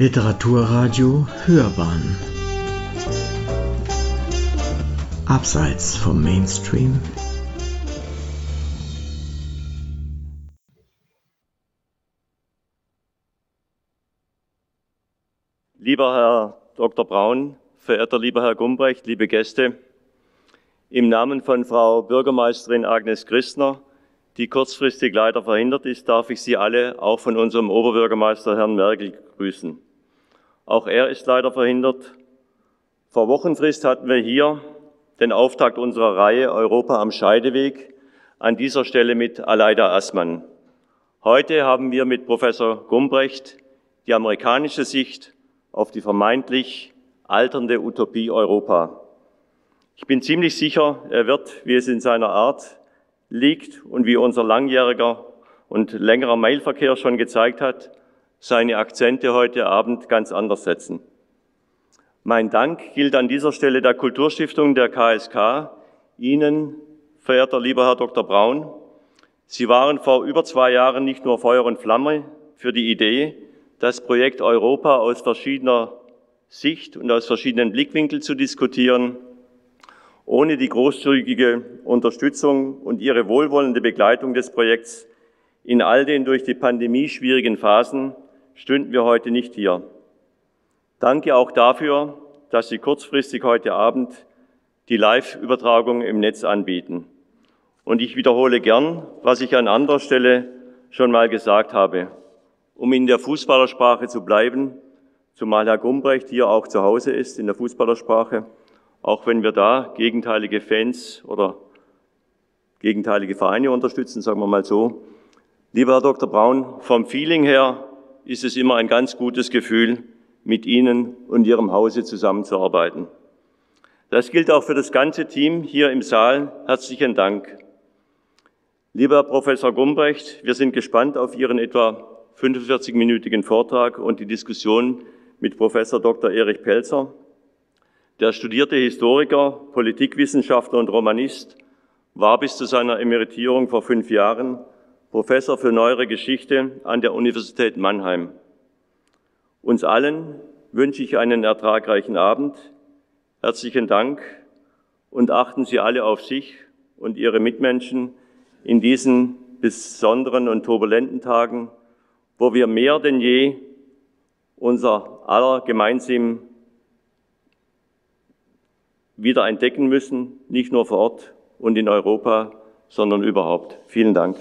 Literaturradio Hörbahn Abseits vom Mainstream Lieber Herr Dr. Braun, verehrter lieber Herr Gumbrecht, liebe Gäste, im Namen von Frau Bürgermeisterin Agnes Christner, die kurzfristig leider verhindert ist, darf ich Sie alle auch von unserem Oberbürgermeister Herrn Merkel grüßen. Auch er ist leider verhindert. Vor Wochenfrist hatten wir hier den Auftakt unserer Reihe Europa am Scheideweg, an dieser Stelle mit Aleida Assmann. Heute haben wir mit Professor Gumbrecht die amerikanische Sicht auf die vermeintlich alternde Utopie Europa. Ich bin ziemlich sicher, er wird, wie es in seiner Art liegt und wie unser langjähriger und längerer Mailverkehr schon gezeigt hat, seine Akzente heute Abend ganz anders setzen. Mein Dank gilt an dieser Stelle der Kulturstiftung der KSK, Ihnen, verehrter lieber Herr Dr. Braun. Sie waren vor über zwei Jahren nicht nur Feuer und Flamme für die Idee, das Projekt Europa aus verschiedener Sicht und aus verschiedenen Blickwinkeln zu diskutieren. Ohne die großzügige Unterstützung und Ihre wohlwollende Begleitung des Projekts in all den durch die Pandemie schwierigen Phasen stünden wir heute nicht hier. Danke auch dafür, dass Sie kurzfristig heute Abend die Live-Übertragung im Netz anbieten. Und ich wiederhole gern, was ich an anderer Stelle schon mal gesagt habe. Um in der Fußballersprache zu bleiben, zumal Herr Gumbrecht hier auch zu Hause ist in der Fußballersprache, auch wenn wir da gegenteilige Fans oder gegenteilige Vereine unterstützen, sagen wir mal so. Lieber Herr Dr. Braun, vom Feeling her ist es immer ein ganz gutes Gefühl, mit Ihnen und Ihrem Hause zusammenzuarbeiten. Das gilt auch für das ganze Team hier im Saal. Herzlichen Dank. Lieber Professor Gumbrecht, wir sind gespannt auf Ihren etwa 45-minütigen Vortrag und die Diskussion mit Professor Dr. Erich Pelzer. Der studierte Historiker, Politikwissenschaftler und Romanist war bis zu seiner Emeritierung vor fünf Jahren Professor für Neuere Geschichte an der Universität Mannheim. Uns allen wünsche ich einen ertragreichen Abend. Herzlichen Dank und achten Sie alle auf sich und Ihre Mitmenschen in diesen besonderen und turbulenten Tagen, wo wir mehr denn je unser aller gemeinsam wieder entdecken müssen, nicht nur vor Ort und in Europa, sondern überhaupt. Vielen Dank.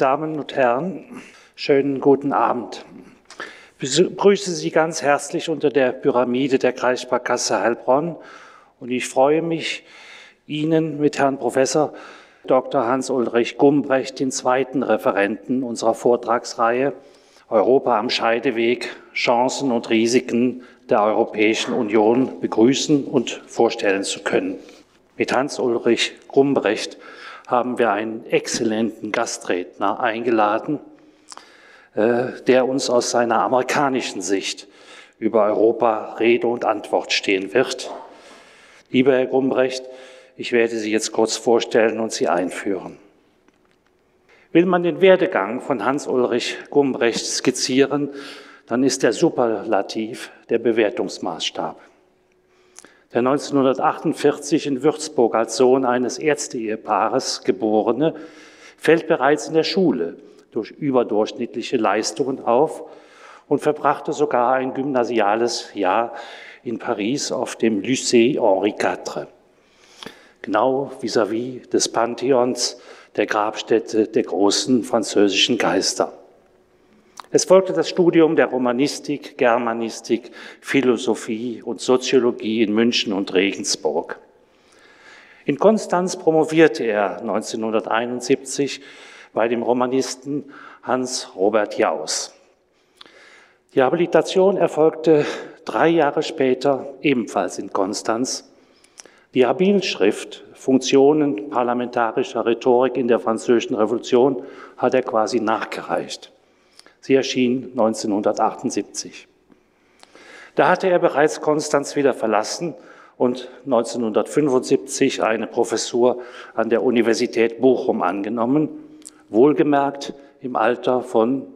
Damen und Herren, schönen guten Abend. Ich begrüße Sie ganz herzlich unter der Pyramide der Kreissparkasse Heilbronn und ich freue mich, Ihnen mit Herrn Professor Dr. Hans-Ulrich Gumbrecht, den zweiten Referenten unserer Vortragsreihe Europa am Scheideweg, Chancen und Risiken der Europäischen Union begrüßen und vorstellen zu können. Mit Hans-Ulrich Gumbrecht haben wir einen exzellenten Gastredner eingeladen, äh, der uns aus seiner amerikanischen Sicht über Europa Rede und Antwort stehen wird. Lieber Herr Gumbrecht, ich werde Sie jetzt kurz vorstellen und Sie einführen. Will man den Werdegang von Hans-Ulrich Gumbrecht skizzieren, dann ist der Superlativ der Bewertungsmaßstab der 1948 in Würzburg als Sohn eines Ärzte-Ehepaares geborene, fällt bereits in der Schule durch überdurchschnittliche Leistungen auf und verbrachte sogar ein gymnasiales Jahr in Paris auf dem Lycée Henri IV, genau vis-à-vis -vis des Pantheons der Grabstätte der großen französischen Geister. Es folgte das Studium der Romanistik, Germanistik, Philosophie und Soziologie in München und Regensburg. In Konstanz promovierte er 1971 bei dem Romanisten Hans Robert Jaus. Die Habilitation erfolgte drei Jahre später ebenfalls in Konstanz. Die Habilschrift Funktionen parlamentarischer Rhetorik in der Französischen Revolution hat er quasi nachgereicht. Sie erschien 1978. Da hatte er bereits Konstanz wieder verlassen und 1975 eine Professur an der Universität Bochum angenommen, wohlgemerkt im Alter von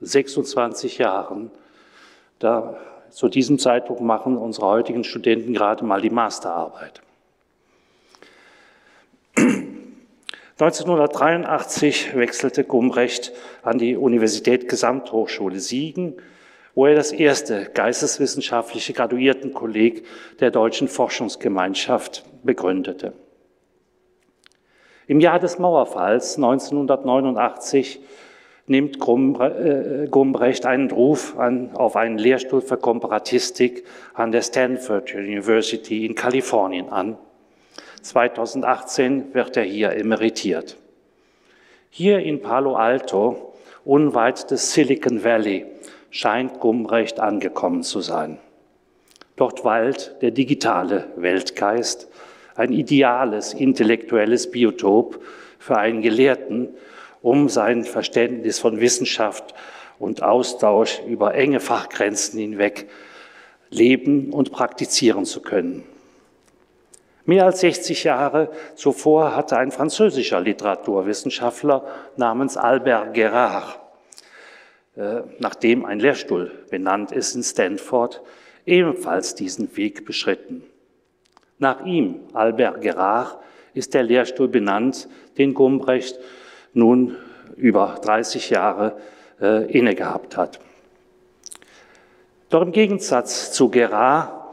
26 Jahren. Da, zu diesem Zeitpunkt machen unsere heutigen Studenten gerade mal die Masterarbeit. 1983 wechselte Gumrecht an die Universität Gesamthochschule Siegen, wo er das erste geisteswissenschaftliche Graduiertenkolleg der Deutschen Forschungsgemeinschaft begründete. Im Jahr des Mauerfalls 1989 nimmt äh, Gumbrecht einen Ruf an, auf einen Lehrstuhl für Komparatistik an der Stanford University in Kalifornien an. 2018 wird er hier emeritiert. Hier in Palo Alto, unweit des Silicon Valley, scheint Gumbrecht angekommen zu sein. Dort weilt der digitale Weltgeist, ein ideales intellektuelles Biotop für einen Gelehrten, um sein Verständnis von Wissenschaft und Austausch über enge Fachgrenzen hinweg leben und praktizieren zu können. Mehr als 60 Jahre zuvor hatte ein französischer Literaturwissenschaftler namens Albert Gerard, äh, nachdem ein Lehrstuhl benannt ist in Stanford, ebenfalls diesen Weg beschritten. Nach ihm, Albert Gerard, ist der Lehrstuhl benannt, den Gumbrecht nun über 30 Jahre äh, inne gehabt hat. Doch im Gegensatz zu Gerard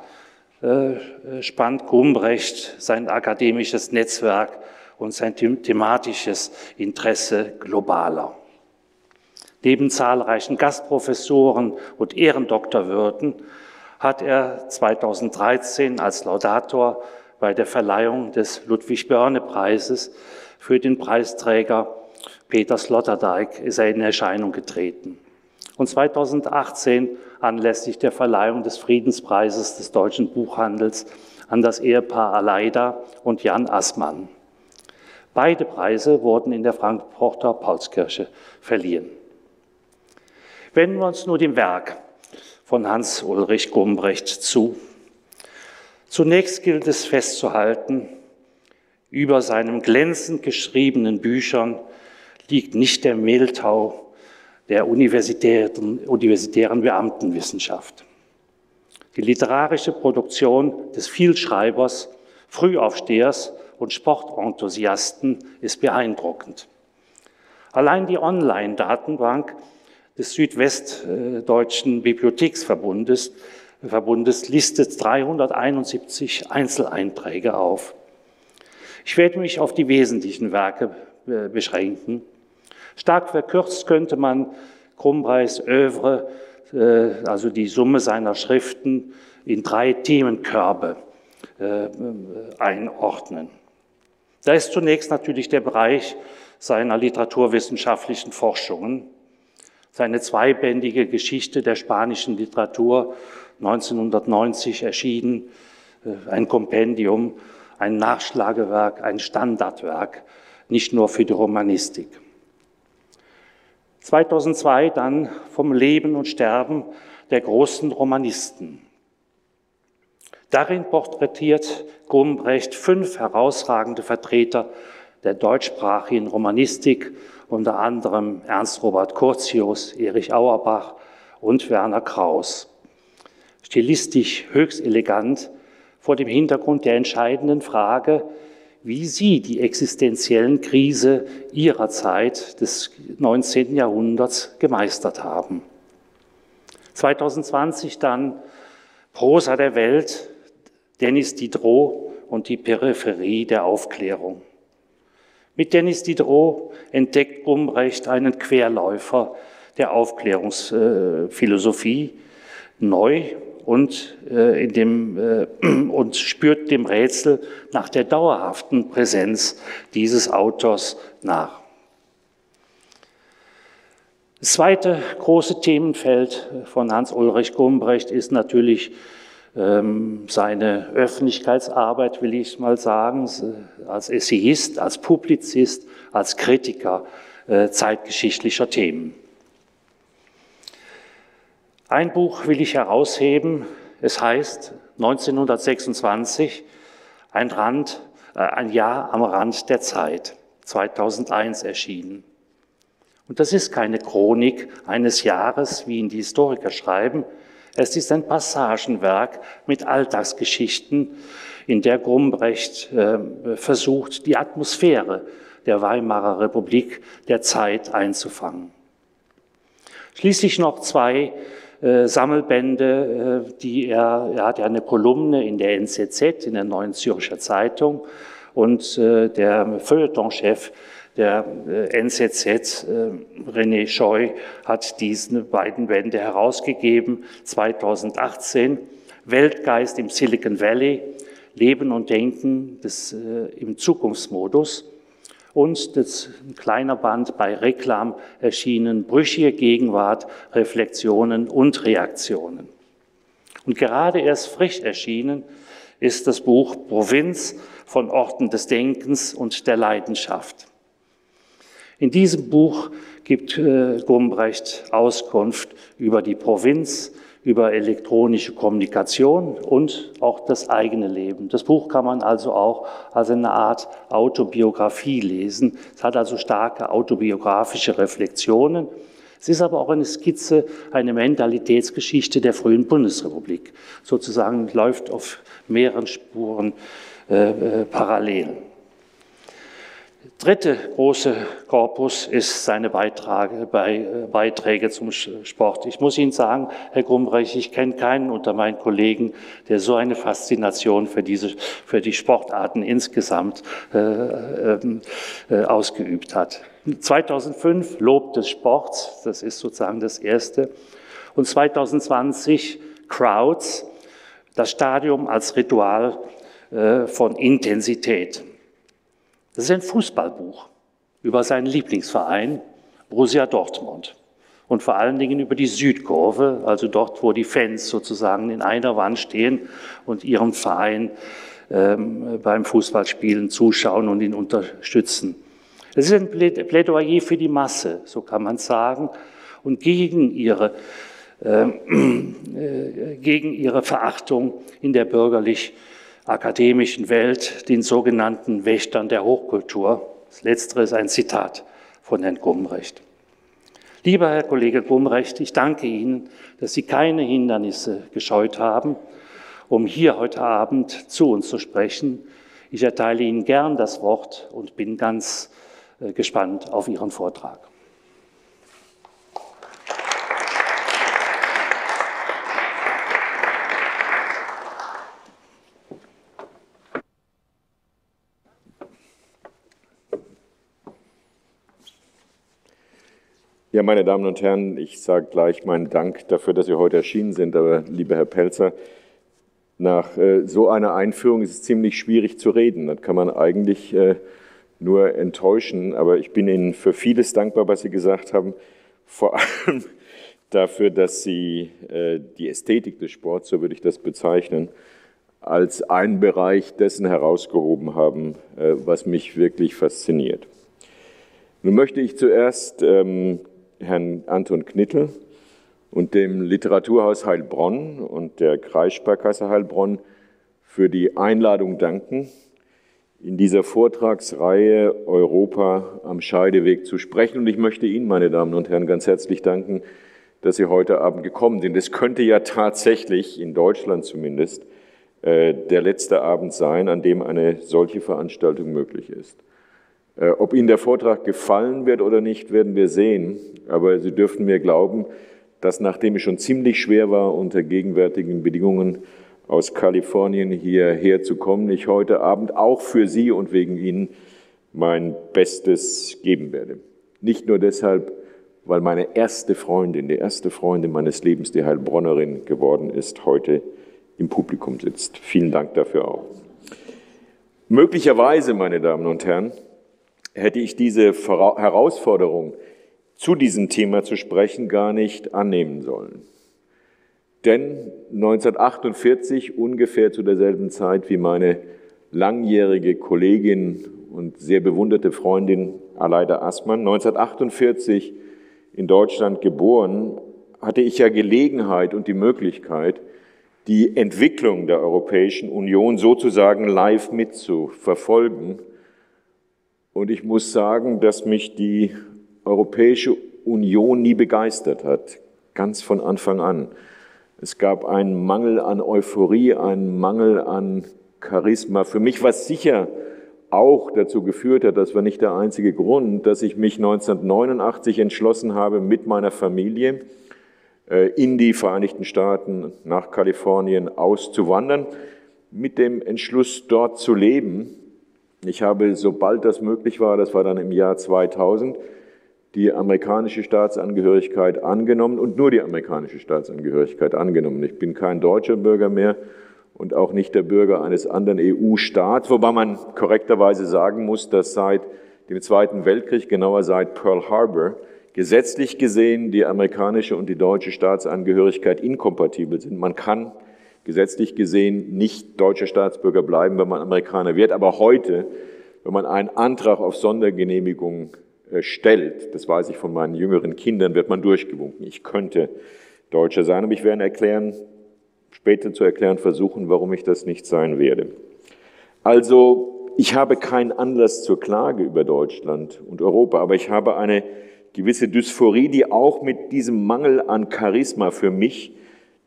spannt Gumbrecht sein akademisches Netzwerk und sein thematisches Interesse globaler. Neben zahlreichen Gastprofessoren und Ehrendoktorwürden hat er 2013 als Laudator bei der Verleihung des Ludwig-Börne-Preises für den Preisträger Peter Sloterdijk ist er in Erscheinung getreten. Und 2018 anlässlich der Verleihung des Friedenspreises des deutschen Buchhandels an das Ehepaar Aleida und Jan Assmann. Beide Preise wurden in der Frankfurter Paulskirche verliehen. Wenden wir uns nur dem Werk von Hans-Ulrich Gumbrecht zu. Zunächst gilt es festzuhalten, über seinen glänzend geschriebenen Büchern liegt nicht der Mehltau der universitären, universitären Beamtenwissenschaft. Die literarische Produktion des Vielschreibers, Frühaufstehers und Sportenthusiasten ist beeindruckend. Allein die Online-Datenbank des Südwestdeutschen Bibliotheksverbundes Verbundes listet 371 Einzeleinträge auf. Ich werde mich auf die wesentlichen Werke äh, beschränken. Stark verkürzt könnte man Krumbreis Övre, äh, also die Summe seiner Schriften, in drei Themenkörbe äh, einordnen. Da ist zunächst natürlich der Bereich seiner literaturwissenschaftlichen Forschungen, seine zweibändige Geschichte der spanischen Literatur 1990 erschienen, äh, ein Kompendium, ein Nachschlagewerk, ein Standardwerk, nicht nur für die Romanistik. 2002 dann vom Leben und Sterben der großen Romanisten. Darin porträtiert Gumbrecht fünf herausragende Vertreter der deutschsprachigen Romanistik, unter anderem Ernst Robert Curtius, Erich Auerbach und Werner Kraus. Stilistisch höchst elegant vor dem Hintergrund der entscheidenden Frage, wie sie die existenziellen Krise ihrer Zeit des 19. Jahrhunderts gemeistert haben. 2020 dann Prosa der Welt, Dennis Diderot und die Peripherie der Aufklärung. Mit Dennis Diderot entdeckt Gumbrecht einen Querläufer der Aufklärungsphilosophie, neu und, äh, in dem, äh, und spürt dem Rätsel nach der dauerhaften Präsenz dieses Autors nach. Das zweite große Themenfeld von Hans-Ulrich Gumbrecht ist natürlich ähm, seine Öffentlichkeitsarbeit, will ich mal sagen, als Essayist, als Publizist, als Kritiker äh, zeitgeschichtlicher Themen. Ein Buch will ich herausheben. Es heißt 1926, ein, Rand, äh, ein Jahr am Rand der Zeit, 2001 erschienen. Und das ist keine Chronik eines Jahres, wie ihn die Historiker schreiben. Es ist ein Passagenwerk mit Alltagsgeschichten, in der Grumbrecht äh, versucht, die Atmosphäre der Weimarer Republik der Zeit einzufangen. Schließlich noch zwei äh, Sammelbände, äh, die er, er hat ja eine Kolumne in der NZZ, in der Neuen Zürcher Zeitung, und äh, der Feuilletonchef der äh, NZZ, René Scheu, hat diese beiden Bände herausgegeben, 2018. Weltgeist im Silicon Valley, Leben und Denken des, im Zukunftsmodus und das ein kleiner Band bei Reklam erschienen, Brüchige Gegenwart, Reflexionen und Reaktionen. Und gerade erst frisch erschienen ist das Buch Provinz von Orten des Denkens und der Leidenschaft. In diesem Buch gibt äh, Gumbrecht Auskunft über die Provinz, über elektronische Kommunikation und auch das eigene Leben. Das Buch kann man also auch als eine Art Autobiografie lesen. Es hat also starke autobiografische Reflexionen. Es ist aber auch eine Skizze, eine Mentalitätsgeschichte der frühen Bundesrepublik. Sozusagen läuft auf mehreren Spuren äh, äh, parallel dritte große Korpus ist seine Beitrage, äh, Beiträge zum Sport. Ich muss Ihnen sagen, Herr Grumbrecht, ich kenne keinen unter meinen Kollegen, der so eine Faszination für, diese, für die Sportarten insgesamt äh, ähm, äh, ausgeübt hat. 2005 Lob des Sports, das ist sozusagen das erste. Und 2020 Crowds, das Stadium als Ritual äh, von Intensität. Das ist ein Fußballbuch über seinen Lieblingsverein, Borussia Dortmund. Und vor allen Dingen über die Südkurve, also dort, wo die Fans sozusagen in einer Wand stehen und ihrem Verein ähm, beim Fußballspielen zuschauen und ihn unterstützen. Es ist ein Plädoyer für die Masse, so kann man sagen, und gegen ihre, ähm, äh, gegen ihre Verachtung in der bürgerlich akademischen Welt, den sogenannten Wächtern der Hochkultur. Das letztere ist ein Zitat von Herrn Gumrecht. Lieber Herr Kollege Gumrecht, ich danke Ihnen, dass Sie keine Hindernisse gescheut haben, um hier heute Abend zu uns zu sprechen. Ich erteile Ihnen gern das Wort und bin ganz äh, gespannt auf Ihren Vortrag. Ja, meine Damen und Herren, ich sage gleich meinen Dank dafür, dass Sie heute erschienen sind. Aber lieber Herr Pelzer, nach äh, so einer Einführung ist es ziemlich schwierig zu reden. Das kann man eigentlich äh, nur enttäuschen. Aber ich bin Ihnen für vieles dankbar, was Sie gesagt haben. Vor allem dafür, dass Sie äh, die Ästhetik des Sports, so würde ich das bezeichnen, als einen Bereich dessen herausgehoben haben, äh, was mich wirklich fasziniert. Nun möchte ich zuerst ähm, Herrn Anton Knittel und dem Literaturhaus Heilbronn und der Kreissparkasse Heilbronn für die Einladung danken, in dieser Vortragsreihe Europa am Scheideweg zu sprechen. Und ich möchte Ihnen, meine Damen und Herren, ganz herzlich danken, dass Sie heute Abend gekommen sind. Es könnte ja tatsächlich, in Deutschland zumindest, äh, der letzte Abend sein, an dem eine solche Veranstaltung möglich ist. Äh, ob Ihnen der Vortrag gefallen wird oder nicht, werden wir sehen. Aber Sie dürften mir glauben, dass nachdem es schon ziemlich schwer war, unter gegenwärtigen Bedingungen aus Kalifornien hierher zu kommen, ich heute Abend auch für Sie und wegen Ihnen mein Bestes geben werde. Nicht nur deshalb, weil meine erste Freundin, die erste Freundin meines Lebens, die Heilbronnerin geworden ist, heute im Publikum sitzt. Vielen Dank dafür auch. Möglicherweise, meine Damen und Herren, hätte ich diese Herausforderung, zu diesem Thema zu sprechen, gar nicht annehmen sollen. Denn 1948, ungefähr zu derselben Zeit wie meine langjährige Kollegin und sehr bewunderte Freundin Aleida Aßmann, 1948 in Deutschland geboren, hatte ich ja Gelegenheit und die Möglichkeit, die Entwicklung der Europäischen Union sozusagen live mitzuverfolgen. Und ich muss sagen, dass mich die Europäische Union nie begeistert hat, ganz von Anfang an. Es gab einen Mangel an Euphorie, einen Mangel an Charisma. Für mich war es sicher auch dazu geführt hat, das war nicht der einzige Grund, dass ich mich 1989 entschlossen habe, mit meiner Familie äh, in die Vereinigten Staaten nach Kalifornien auszuwandern, mit dem Entschluss, dort zu leben. Ich habe, sobald das möglich war, das war dann im Jahr 2000, die amerikanische Staatsangehörigkeit angenommen und nur die amerikanische Staatsangehörigkeit angenommen. Ich bin kein deutscher Bürger mehr und auch nicht der Bürger eines anderen EU-Staats, wobei man korrekterweise sagen muss, dass seit dem Zweiten Weltkrieg, genauer seit Pearl Harbor, gesetzlich gesehen die amerikanische und die deutsche Staatsangehörigkeit inkompatibel sind. Man kann gesetzlich gesehen nicht deutscher Staatsbürger bleiben, wenn man Amerikaner wird. Aber heute, wenn man einen Antrag auf Sondergenehmigung äh, stellt, das weiß ich von meinen jüngeren Kindern, wird man durchgewunken. Ich könnte Deutscher sein, aber ich werde erklären, später zu erklären versuchen, warum ich das nicht sein werde. Also, ich habe keinen Anlass zur Klage über Deutschland und Europa, aber ich habe eine gewisse Dysphorie, die auch mit diesem Mangel an Charisma für mich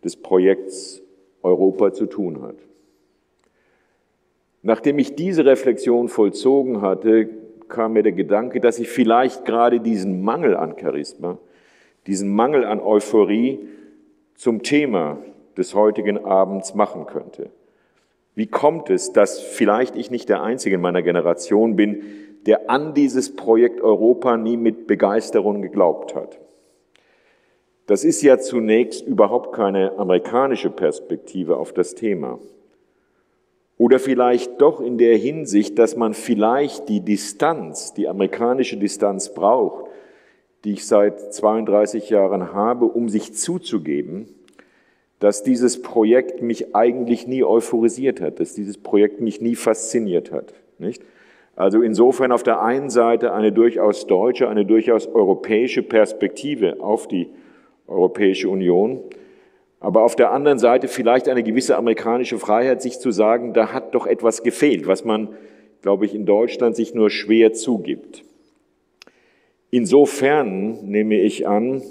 des Projekts Europa zu tun hat. Nachdem ich diese Reflexion vollzogen hatte, kam mir der Gedanke, dass ich vielleicht gerade diesen Mangel an Charisma, diesen Mangel an Euphorie zum Thema des heutigen Abends machen könnte. Wie kommt es, dass vielleicht ich nicht der Einzige in meiner Generation bin, der an dieses Projekt Europa nie mit Begeisterung geglaubt hat? Das ist ja zunächst überhaupt keine amerikanische Perspektive auf das Thema. Oder vielleicht doch in der Hinsicht, dass man vielleicht die Distanz, die amerikanische Distanz braucht, die ich seit 32 Jahren habe, um sich zuzugeben, dass dieses Projekt mich eigentlich nie euphorisiert hat, dass dieses Projekt mich nie fasziniert hat. Nicht? Also insofern auf der einen Seite eine durchaus deutsche, eine durchaus europäische Perspektive auf die Europäische Union, aber auf der anderen Seite vielleicht eine gewisse amerikanische Freiheit, sich zu sagen, da hat doch etwas gefehlt, was man, glaube ich, in Deutschland sich nur schwer zugibt. Insofern nehme ich an,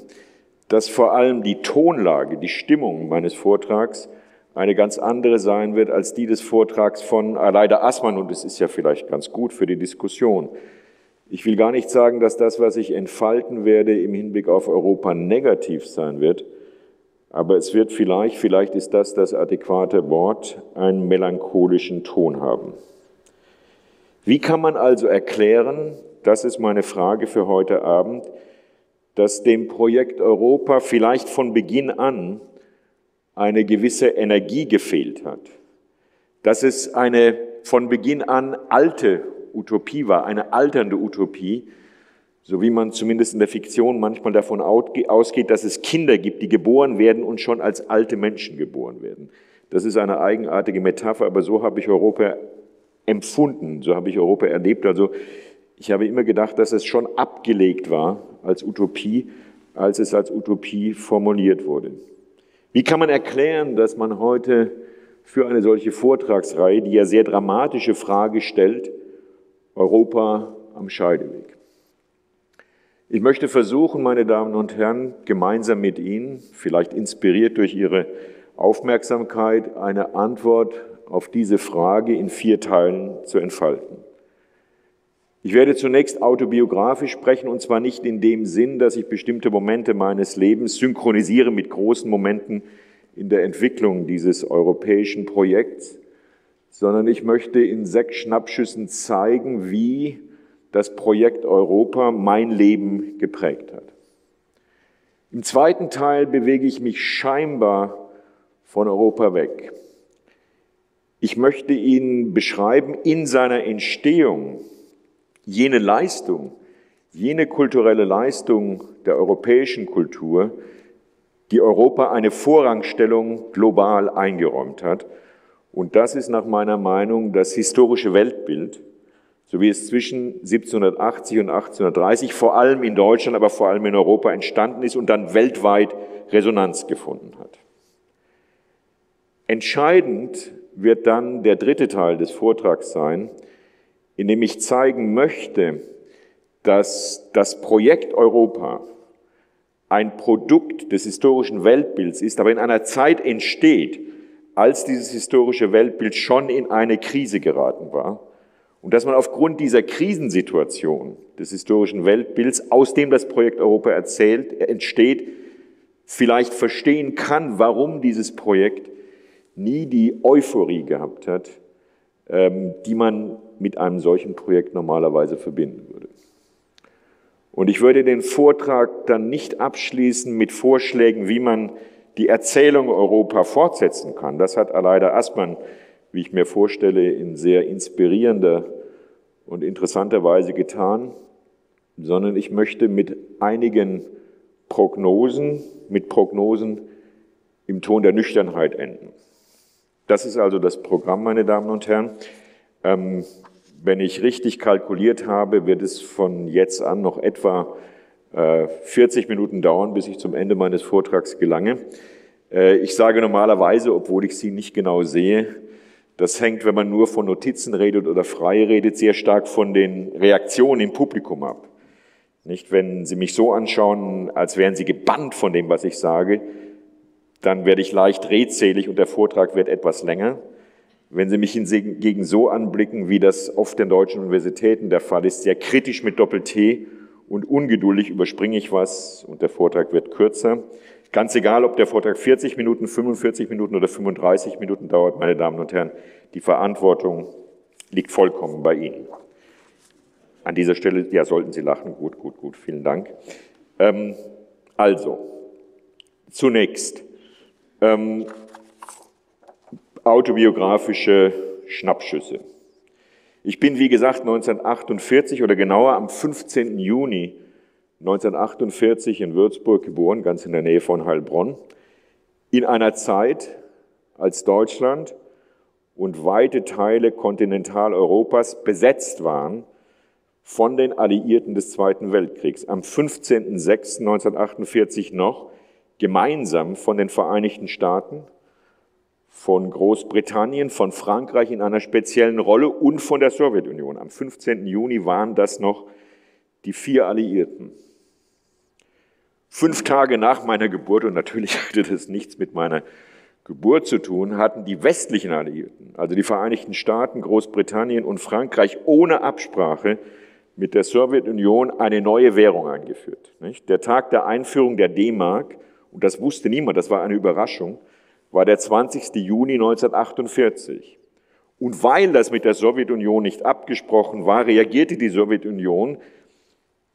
dass vor allem die Tonlage, die Stimmung meines Vortrags eine ganz andere sein wird als die des Vortrags von Aleida Assmann und es ist ja vielleicht ganz gut für die Diskussion. Ich will gar nicht sagen, dass das, was ich entfalten werde, im Hinblick auf Europa negativ sein wird, aber es wird vielleicht, vielleicht ist das das adäquate Wort, einen melancholischen Ton haben. Wie kann man also erklären, das ist meine Frage für heute Abend, dass dem Projekt Europa vielleicht von Beginn an eine gewisse Energie gefehlt hat, dass es eine von Beginn an alte Utopie war, eine alternde Utopie, so wie man zumindest in der Fiktion manchmal davon ausgeht, dass es Kinder gibt, die geboren werden und schon als alte Menschen geboren werden. Das ist eine eigenartige Metapher, aber so habe ich Europa empfunden, so habe ich Europa erlebt. Also ich habe immer gedacht, dass es schon abgelegt war als Utopie, als es als Utopie formuliert wurde. Wie kann man erklären, dass man heute für eine solche Vortragsreihe, die ja sehr dramatische Frage stellt, Europa am Scheideweg? Ich möchte versuchen, meine Damen und Herren, gemeinsam mit Ihnen, vielleicht inspiriert durch Ihre Aufmerksamkeit, eine Antwort auf diese Frage in vier Teilen zu entfalten. Ich werde zunächst autobiografisch sprechen, und zwar nicht in dem Sinn, dass ich bestimmte Momente meines Lebens synchronisiere mit großen Momenten in der Entwicklung dieses europäischen Projekts, sondern ich möchte in sechs Schnappschüssen zeigen, wie das Projekt Europa mein Leben geprägt hat. Im zweiten Teil bewege ich mich scheinbar von Europa weg. Ich möchte Ihnen beschreiben in seiner Entstehung, jene Leistung, jene kulturelle Leistung der europäischen Kultur, die Europa eine Vorrangstellung global eingeräumt hat. Und das ist nach meiner Meinung das historische Weltbild, so wie es zwischen 1780 und 1830 vor allem in Deutschland, aber vor allem in Europa entstanden ist und dann weltweit Resonanz gefunden hat. Entscheidend wird dann der dritte Teil des Vortrags sein, in dem ich zeigen möchte, dass das Projekt Europa ein Produkt des historischen Weltbilds ist, aber in einer Zeit entsteht, als dieses historische Weltbild schon in eine Krise geraten war und dass man aufgrund dieser Krisensituation des historischen Weltbilds, aus dem das Projekt Europa erzählt, entsteht, vielleicht verstehen kann, warum dieses Projekt nie die Euphorie gehabt hat, ähm, die man mit einem solchen Projekt normalerweise verbinden würde. Und ich würde den Vortrag dann nicht abschließen mit Vorschlägen, wie man die Erzählung Europa fortsetzen kann. Das hat Aleida Aßmann, wie ich mir vorstelle, in sehr inspirierender und interessanter Weise getan, sondern ich möchte mit einigen Prognosen, mit Prognosen im Ton der Nüchternheit enden. Das ist also das Programm, meine Damen und Herren. Ähm, wenn ich richtig kalkuliert habe, wird es von jetzt an noch etwa 40 Minuten dauern, bis ich zum Ende meines Vortrags gelange. Äh, ich sage normalerweise, obwohl ich Sie nicht genau sehe, das hängt, wenn man nur von Notizen redet oder frei redet, sehr stark von den Reaktionen im Publikum ab. Nicht, wenn Sie mich so anschauen, als wären Sie gebannt von dem, was ich sage, dann werde ich leicht redselig und der Vortrag wird etwas länger. Wenn Sie mich hingegen so anblicken, wie das oft in deutschen Universitäten der Fall ist, sehr kritisch mit Doppel-T und ungeduldig überspringe ich was und der Vortrag wird kürzer. Ganz egal, ob der Vortrag 40 Minuten, 45 Minuten oder 35 Minuten dauert, meine Damen und Herren, die Verantwortung liegt vollkommen bei Ihnen. An dieser Stelle, ja, sollten Sie lachen. Gut, gut, gut, vielen Dank. Ähm, also, zunächst, ähm, autobiografische Schnappschüsse. Ich bin, wie gesagt, 1948 oder genauer am 15. Juni 1948 in Würzburg geboren, ganz in der Nähe von Heilbronn, in einer Zeit, als Deutschland und weite Teile Kontinentaleuropas besetzt waren von den Alliierten des Zweiten Weltkriegs. Am 15.06.1948 noch gemeinsam von den Vereinigten Staaten, von Großbritannien, von Frankreich in einer speziellen Rolle und von der Sowjetunion. Am 15. Juni waren das noch die vier Alliierten. Fünf Tage nach meiner Geburt, und natürlich hatte das nichts mit meiner Geburt zu tun, hatten die westlichen Alliierten, also die Vereinigten Staaten, Großbritannien und Frankreich, ohne Absprache mit der Sowjetunion eine neue Währung eingeführt. Der Tag der Einführung der D-Mark und das wusste niemand, das war eine Überraschung, war der 20. Juni 1948. Und weil das mit der Sowjetunion nicht abgesprochen war, reagierte die Sowjetunion,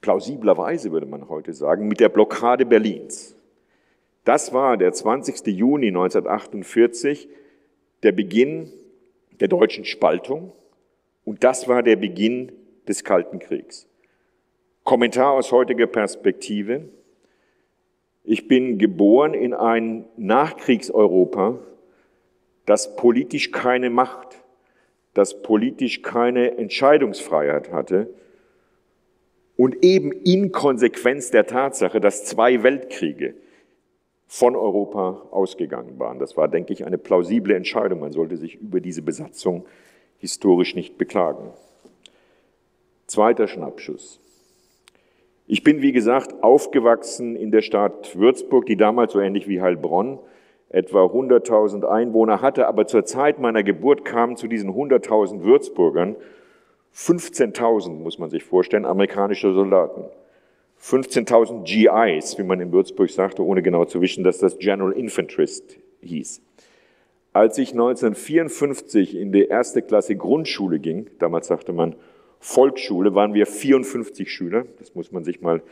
plausiblerweise würde man heute sagen, mit der Blockade Berlins. Das war der 20. Juni 1948, der Beginn der deutschen Spaltung und das war der Beginn des Kalten Kriegs. Kommentar aus heutiger Perspektive. Ich bin geboren in ein Nachkriegseuropa, das politisch keine Macht, das politisch keine Entscheidungsfreiheit hatte und eben in Konsequenz der Tatsache, dass zwei Weltkriege von Europa ausgegangen waren. Das war, denke ich, eine plausible Entscheidung. Man sollte sich über diese Besatzung historisch nicht beklagen. Zweiter Schnappschuss. Ich bin, wie gesagt, aufgewachsen in der Stadt Würzburg, die damals so ähnlich wie Heilbronn etwa 100.000 Einwohner hatte, aber zur Zeit meiner Geburt kamen zu diesen 100.000 Würzburgern 15.000, muss man sich vorstellen, amerikanische Soldaten. 15.000 GIs, wie man in Würzburg sagte, ohne genau zu wissen, dass das General Infanterist hieß. Als ich 1954 in die erste Klasse Grundschule ging, damals sagte man Volksschule waren wir 54 Schüler, das muss man sich mal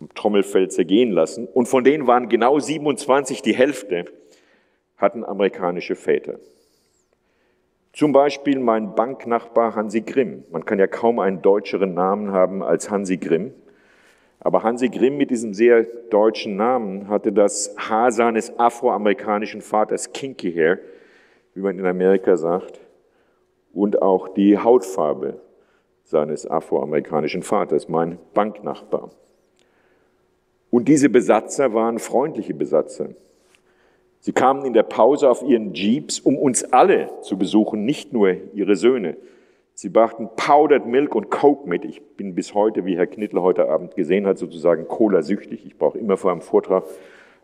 im Trommelfeld zergehen lassen, und von denen waren genau 27, die Hälfte, hatten amerikanische Väter. Zum Beispiel mein Banknachbar Hansi Grimm. Man kann ja kaum einen deutscheren Namen haben als Hansi Grimm. Aber Hansi Grimm mit diesem sehr deutschen Namen hatte das Haar seines afroamerikanischen Vaters, Kinky Hair, wie man in Amerika sagt, und auch die Hautfarbe seines afroamerikanischen Vaters, mein Banknachbar. Und diese Besatzer waren freundliche Besatzer. Sie kamen in der Pause auf ihren Jeeps, um uns alle zu besuchen, nicht nur ihre Söhne. Sie brachten Powdered Milk und Coke mit. Ich bin bis heute, wie Herr Knittel heute Abend gesehen hat, sozusagen Cola-süchtig. Ich brauche immer vor einem Vortrag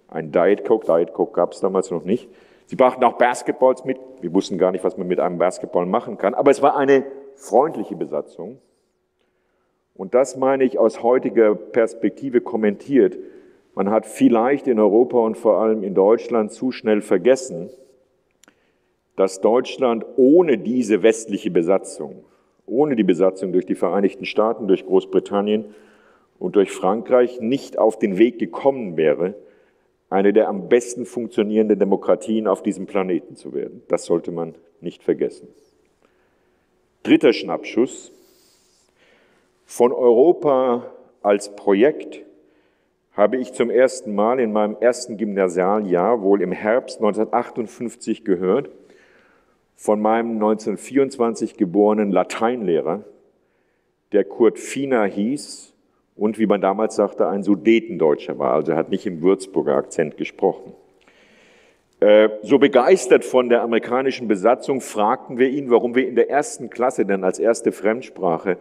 ein Diet Coke. Diet Coke gab es damals noch nicht. Sie brachten auch Basketballs mit. Wir wussten gar nicht, was man mit einem Basketball machen kann. Aber es war eine freundliche Besatzung. Und das meine ich aus heutiger Perspektive kommentiert. Man hat vielleicht in Europa und vor allem in Deutschland zu schnell vergessen, dass Deutschland ohne diese westliche Besatzung, ohne die Besatzung durch die Vereinigten Staaten, durch Großbritannien und durch Frankreich nicht auf den Weg gekommen wäre, eine der am besten funktionierenden Demokratien auf diesem Planeten zu werden. Das sollte man nicht vergessen. Dritter Schnappschuss. Von Europa als Projekt habe ich zum ersten Mal in meinem ersten Gymnasialjahr, wohl im Herbst 1958, gehört von meinem 1924 geborenen Lateinlehrer, der Kurt Fiener hieß und, wie man damals sagte, ein Sudetendeutscher war, also er hat nicht im Würzburger Akzent gesprochen. Äh, so begeistert von der amerikanischen Besatzung fragten wir ihn, warum wir in der ersten Klasse denn als erste Fremdsprache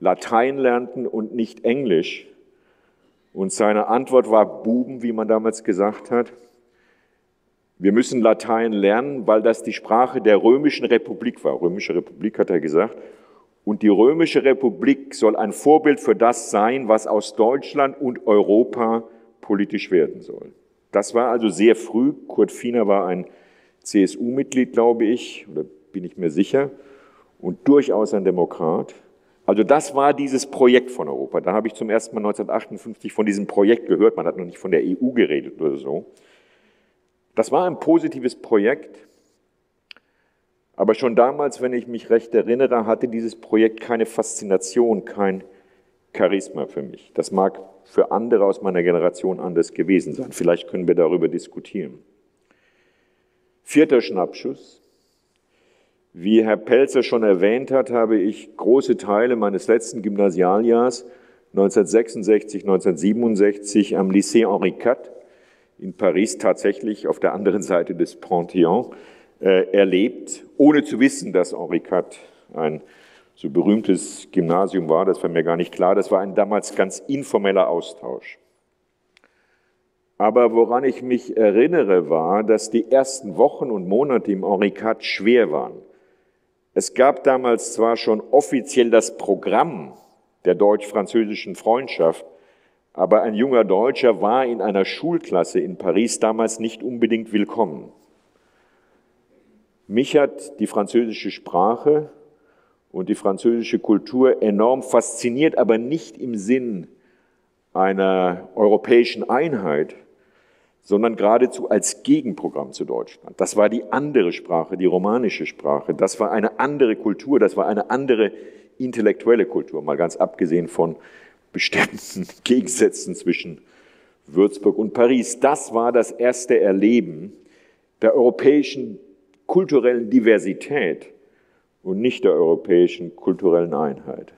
Latein lernten und nicht Englisch. Und seine Antwort war Buben, wie man damals gesagt hat. Wir müssen Latein lernen, weil das die Sprache der Römischen Republik war. Römische Republik hat er gesagt. Und die Römische Republik soll ein Vorbild für das sein, was aus Deutschland und Europa politisch werden soll. Das war also sehr früh. Kurt Fiener war ein CSU-Mitglied, glaube ich, oder bin ich mir sicher, und durchaus ein Demokrat. Also das war dieses Projekt von Europa. Da habe ich zum ersten Mal 1958 von diesem Projekt gehört. Man hat noch nicht von der EU geredet oder so. Das war ein positives Projekt. Aber schon damals, wenn ich mich recht erinnere, hatte dieses Projekt keine Faszination, kein Charisma für mich. Das mag für andere aus meiner Generation anders gewesen sein. Vielleicht können wir darüber diskutieren. Vierter Schnappschuss. Wie Herr Pelzer schon erwähnt hat, habe ich große Teile meines letzten Gymnasialjahrs 1966, 1967 am Lycée Henri IV in Paris tatsächlich auf der anderen Seite des Panthéon äh, erlebt, ohne zu wissen, dass Henri IV ein so berühmtes Gymnasium war. Das war mir gar nicht klar. Das war ein damals ganz informeller Austausch. Aber woran ich mich erinnere, war, dass die ersten Wochen und Monate im Henri IV schwer waren. Es gab damals zwar schon offiziell das Programm der deutsch-französischen Freundschaft, aber ein junger Deutscher war in einer Schulklasse in Paris damals nicht unbedingt willkommen. Mich hat die französische Sprache und die französische Kultur enorm fasziniert, aber nicht im Sinn einer europäischen Einheit, sondern geradezu als Gegenprogramm zu Deutschland. Das war die andere Sprache, die romanische Sprache. Das war eine andere Kultur, das war eine andere intellektuelle Kultur, mal ganz abgesehen von bestimmten Gegensätzen zwischen Würzburg und Paris. Das war das erste Erleben der europäischen kulturellen Diversität und nicht der europäischen kulturellen Einheit.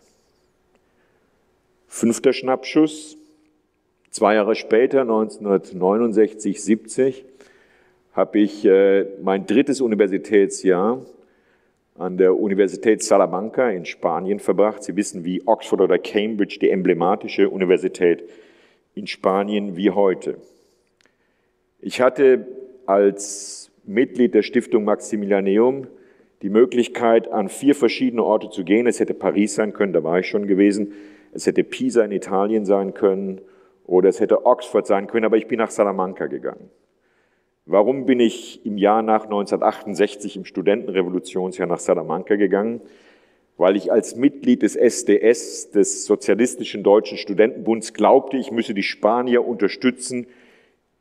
Fünfter Schnappschuss, Zwei Jahre später, 1969, 70, habe ich äh, mein drittes Universitätsjahr an der Universität Salamanca in Spanien verbracht. Sie wissen, wie Oxford oder Cambridge die emblematische Universität in Spanien wie heute. Ich hatte als Mitglied der Stiftung Maximilianeum die Möglichkeit, an vier verschiedene Orte zu gehen. Es hätte Paris sein können, da war ich schon gewesen. Es hätte Pisa in Italien sein können oder es hätte Oxford sein können, aber ich bin nach Salamanca gegangen. Warum bin ich im Jahr nach 1968 im Studentenrevolutionsjahr nach Salamanca gegangen? Weil ich als Mitglied des SDS, des Sozialistischen Deutschen Studentenbunds, glaubte, ich müsse die Spanier unterstützen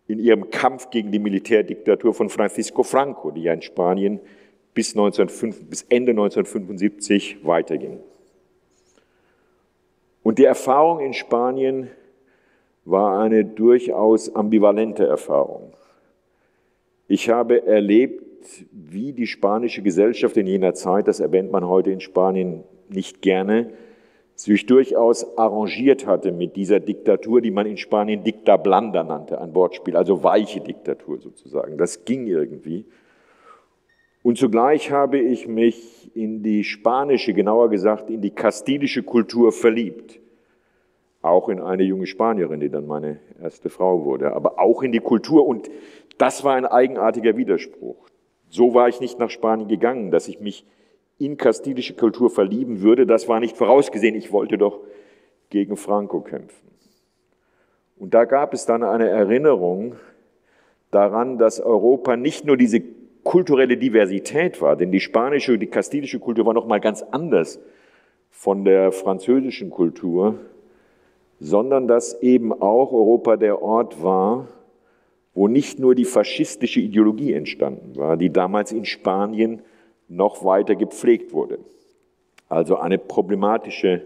in ihrem Kampf gegen die Militärdiktatur von Francisco Franco, die ja in Spanien bis, 1905, bis Ende 1975 weiterging. Und die Erfahrung in Spanien war eine durchaus ambivalente Erfahrung. Ich habe erlebt, wie die spanische Gesellschaft in jener Zeit, das erwähnt man heute in Spanien nicht gerne, sich durchaus arrangiert hatte mit dieser Diktatur, die man in Spanien Dicta Blanda nannte, ein Wortspiel, also weiche Diktatur sozusagen. Das ging irgendwie. Und zugleich habe ich mich in die spanische, genauer gesagt in die kastilische Kultur verliebt. Auch in eine junge Spanierin, die dann meine erste Frau wurde, aber auch in die Kultur. Und das war ein eigenartiger Widerspruch. So war ich nicht nach Spanien gegangen, dass ich mich in kastilische Kultur verlieben würde. Das war nicht vorausgesehen. Ich wollte doch gegen Franco kämpfen. Und da gab es dann eine Erinnerung daran, dass Europa nicht nur diese kulturelle Diversität war, denn die spanische, die kastilische Kultur war noch mal ganz anders von der französischen Kultur, sondern dass eben auch Europa der Ort war, wo nicht nur die faschistische Ideologie entstanden war, die damals in Spanien noch weiter gepflegt wurde. Also eine problematische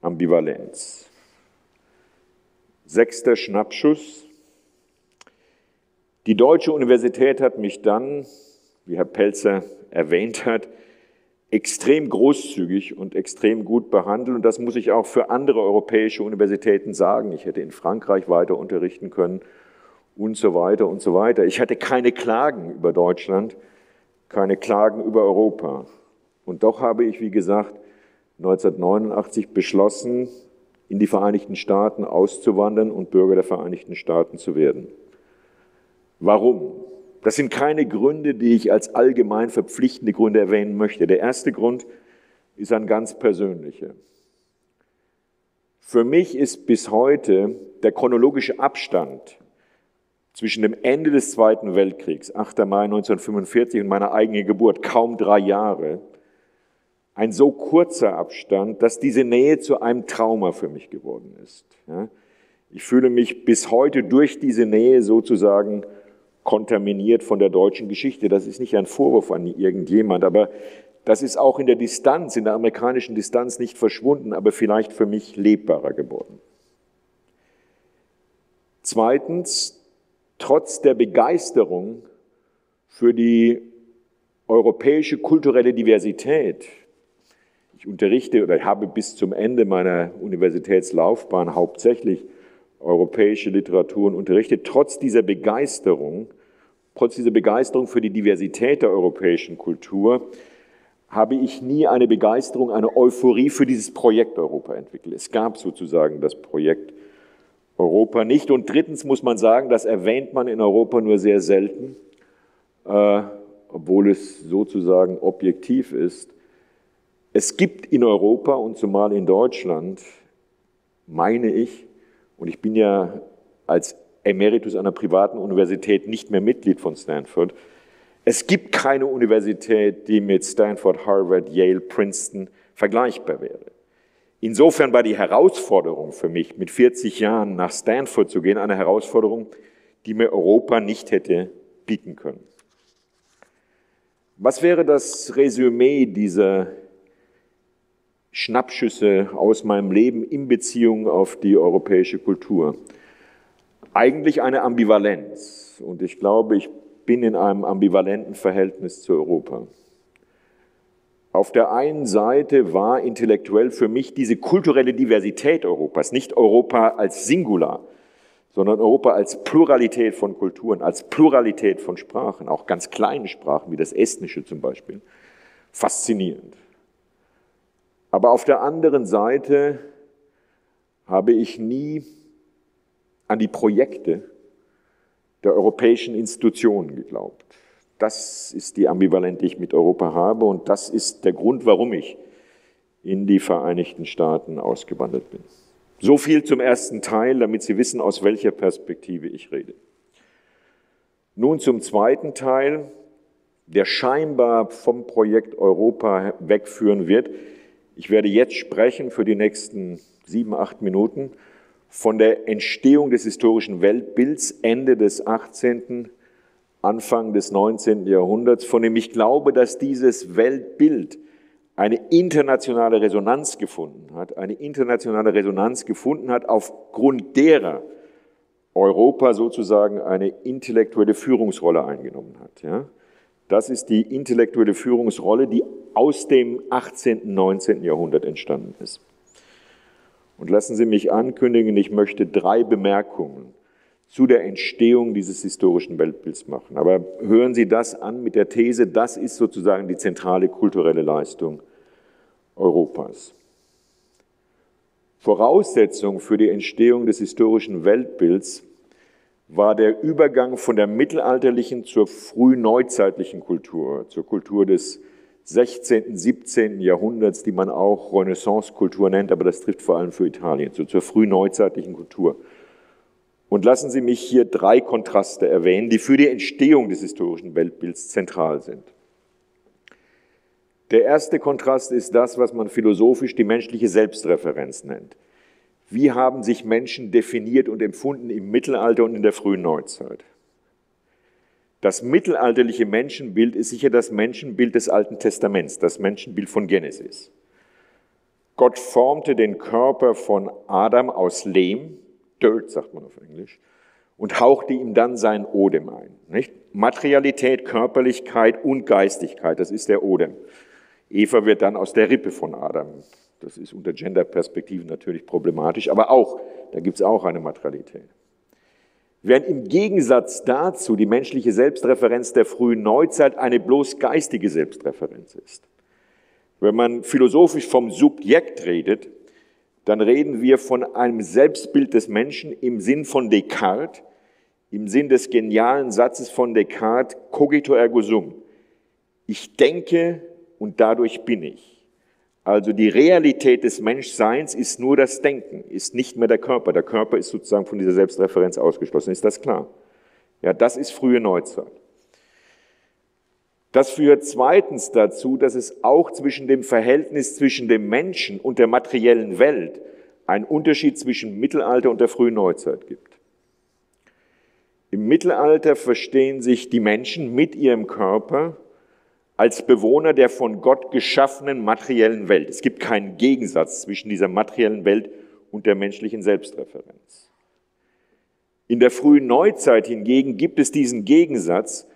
Ambivalenz. Sechster Schnappschuss. Die Deutsche Universität hat mich dann, wie Herr Pelzer erwähnt hat, extrem großzügig und extrem gut behandelt. Und das muss ich auch für andere europäische Universitäten sagen. Ich hätte in Frankreich weiter unterrichten können und so weiter und so weiter. Ich hatte keine Klagen über Deutschland, keine Klagen über Europa. Und doch habe ich, wie gesagt, 1989 beschlossen, in die Vereinigten Staaten auszuwandern und Bürger der Vereinigten Staaten zu werden. Warum? Das sind keine Gründe, die ich als allgemein verpflichtende Gründe erwähnen möchte. Der erste Grund ist ein ganz persönlicher. Für mich ist bis heute der chronologische Abstand zwischen dem Ende des Zweiten Weltkriegs, 8. Mai 1945, und meiner eigenen Geburt, kaum drei Jahre, ein so kurzer Abstand, dass diese Nähe zu einem Trauma für mich geworden ist. Ich fühle mich bis heute durch diese Nähe sozusagen kontaminiert von der deutschen Geschichte. Das ist nicht ein Vorwurf an irgendjemand, aber das ist auch in der Distanz, in der amerikanischen Distanz nicht verschwunden, aber vielleicht für mich lebbarer geworden. Zweitens, trotz der Begeisterung für die europäische kulturelle Diversität, ich unterrichte oder habe bis zum Ende meiner Universitätslaufbahn hauptsächlich europäische Literaturen unterrichtet, trotz dieser Begeisterung, trotz dieser Begeisterung für die Diversität der europäischen Kultur, habe ich nie eine Begeisterung, eine Euphorie für dieses Projekt Europa entwickelt. Es gab sozusagen das Projekt Europa nicht. Und drittens muss man sagen, das erwähnt man in Europa nur sehr selten, äh, obwohl es sozusagen objektiv ist. Es gibt in Europa und zumal in Deutschland, meine ich, und ich bin ja als Emeritus einer privaten Universität nicht mehr Mitglied von Stanford, es gibt keine Universität, die mit Stanford, Harvard, Yale, Princeton vergleichbar wäre. Insofern war die Herausforderung für mich, mit 40 Jahren nach Stanford zu gehen, eine Herausforderung, die mir Europa nicht hätte bieten können. Was wäre das Resümee dieser Schnappschüsse aus meinem Leben in Beziehung auf die europäische Kultur? Eigentlich eine Ambivalenz. Und ich glaube, ich bin in einem ambivalenten Verhältnis zu Europa. Auf der einen Seite war intellektuell für mich diese kulturelle Diversität Europas, nicht Europa als Singular, sondern Europa als Pluralität von Kulturen, als Pluralität von Sprachen, auch ganz kleine Sprachen wie das Estnische zum Beispiel, faszinierend. Aber auf der anderen Seite habe ich nie an die Projekte der europäischen Institutionen geglaubt. Das ist die Ambivalenz, die ich mit Europa habe und das ist der Grund, warum ich in die Vereinigten Staaten ausgewandert bin. So viel zum ersten Teil, damit Sie wissen, aus welcher Perspektive ich rede. Nun zum zweiten Teil, der scheinbar vom Projekt Europa wegführen wird. Ich werde jetzt sprechen für die nächsten sieben, acht Minuten von der Entstehung des historischen Weltbilds Ende des 18. Anfang des 19. Jahrhunderts, von dem ich glaube, dass dieses Weltbild eine internationale Resonanz gefunden hat, eine internationale Resonanz gefunden hat, aufgrund derer Europa sozusagen eine intellektuelle Führungsrolle eingenommen hat. Ja? Das ist die intellektuelle Führungsrolle, die aus dem 18., 19. Jahrhundert entstanden ist. Und lassen Sie mich ankündigen, ich möchte drei Bemerkungen zu der Entstehung dieses historischen Weltbilds machen. Aber hören Sie das an mit der These, das ist sozusagen die zentrale kulturelle Leistung Europas. Voraussetzung für die Entstehung des historischen Weltbilds war der Übergang von der mittelalterlichen zur frühneuzeitlichen Kultur, zur Kultur des 16., 17. Jahrhunderts, die man auch Renaissance-Kultur nennt, aber das trifft vor allem für Italien, so zur frühneuzeitlichen Kultur. Und lassen Sie mich hier drei Kontraste erwähnen, die für die Entstehung des historischen Weltbilds zentral sind. Der erste Kontrast ist das, was man philosophisch die menschliche Selbstreferenz nennt. Wie haben sich Menschen definiert und empfunden im Mittelalter und in der frühen Neuzeit? Das mittelalterliche Menschenbild ist sicher das Menschenbild des Alten Testaments, das Menschenbild von Genesis. Gott formte den Körper von Adam aus Lehm, Dirt sagt man auf Englisch, und hauchte ihm dann sein Odem ein. Nicht? Materialität, Körperlichkeit und Geistigkeit, das ist der Odem. Eva wird dann aus der Rippe von Adam. Das ist unter Genderperspektiven natürlich problematisch, aber auch, da gibt es auch eine Materialität. Während im Gegensatz dazu die menschliche Selbstreferenz der frühen Neuzeit eine bloß geistige Selbstreferenz ist. Wenn man philosophisch vom Subjekt redet, dann reden wir von einem Selbstbild des Menschen im Sinn von Descartes, im Sinn des genialen Satzes von Descartes, cogito ergo sum. Ich denke und dadurch bin ich. Also die Realität des Menschseins ist nur das Denken, ist nicht mehr der Körper. Der Körper ist sozusagen von dieser Selbstreferenz ausgeschlossen. Ist das klar? Ja, das ist frühe Neuzeit. Das führt zweitens dazu, dass es auch zwischen dem Verhältnis zwischen dem Menschen und der materiellen Welt einen Unterschied zwischen Mittelalter und der frühen Neuzeit gibt. Im Mittelalter verstehen sich die Menschen mit ihrem Körper als Bewohner der von Gott geschaffenen materiellen Welt. Es gibt keinen Gegensatz zwischen dieser materiellen Welt und der menschlichen Selbstreferenz. In der frühen Neuzeit hingegen gibt es diesen Gegensatz,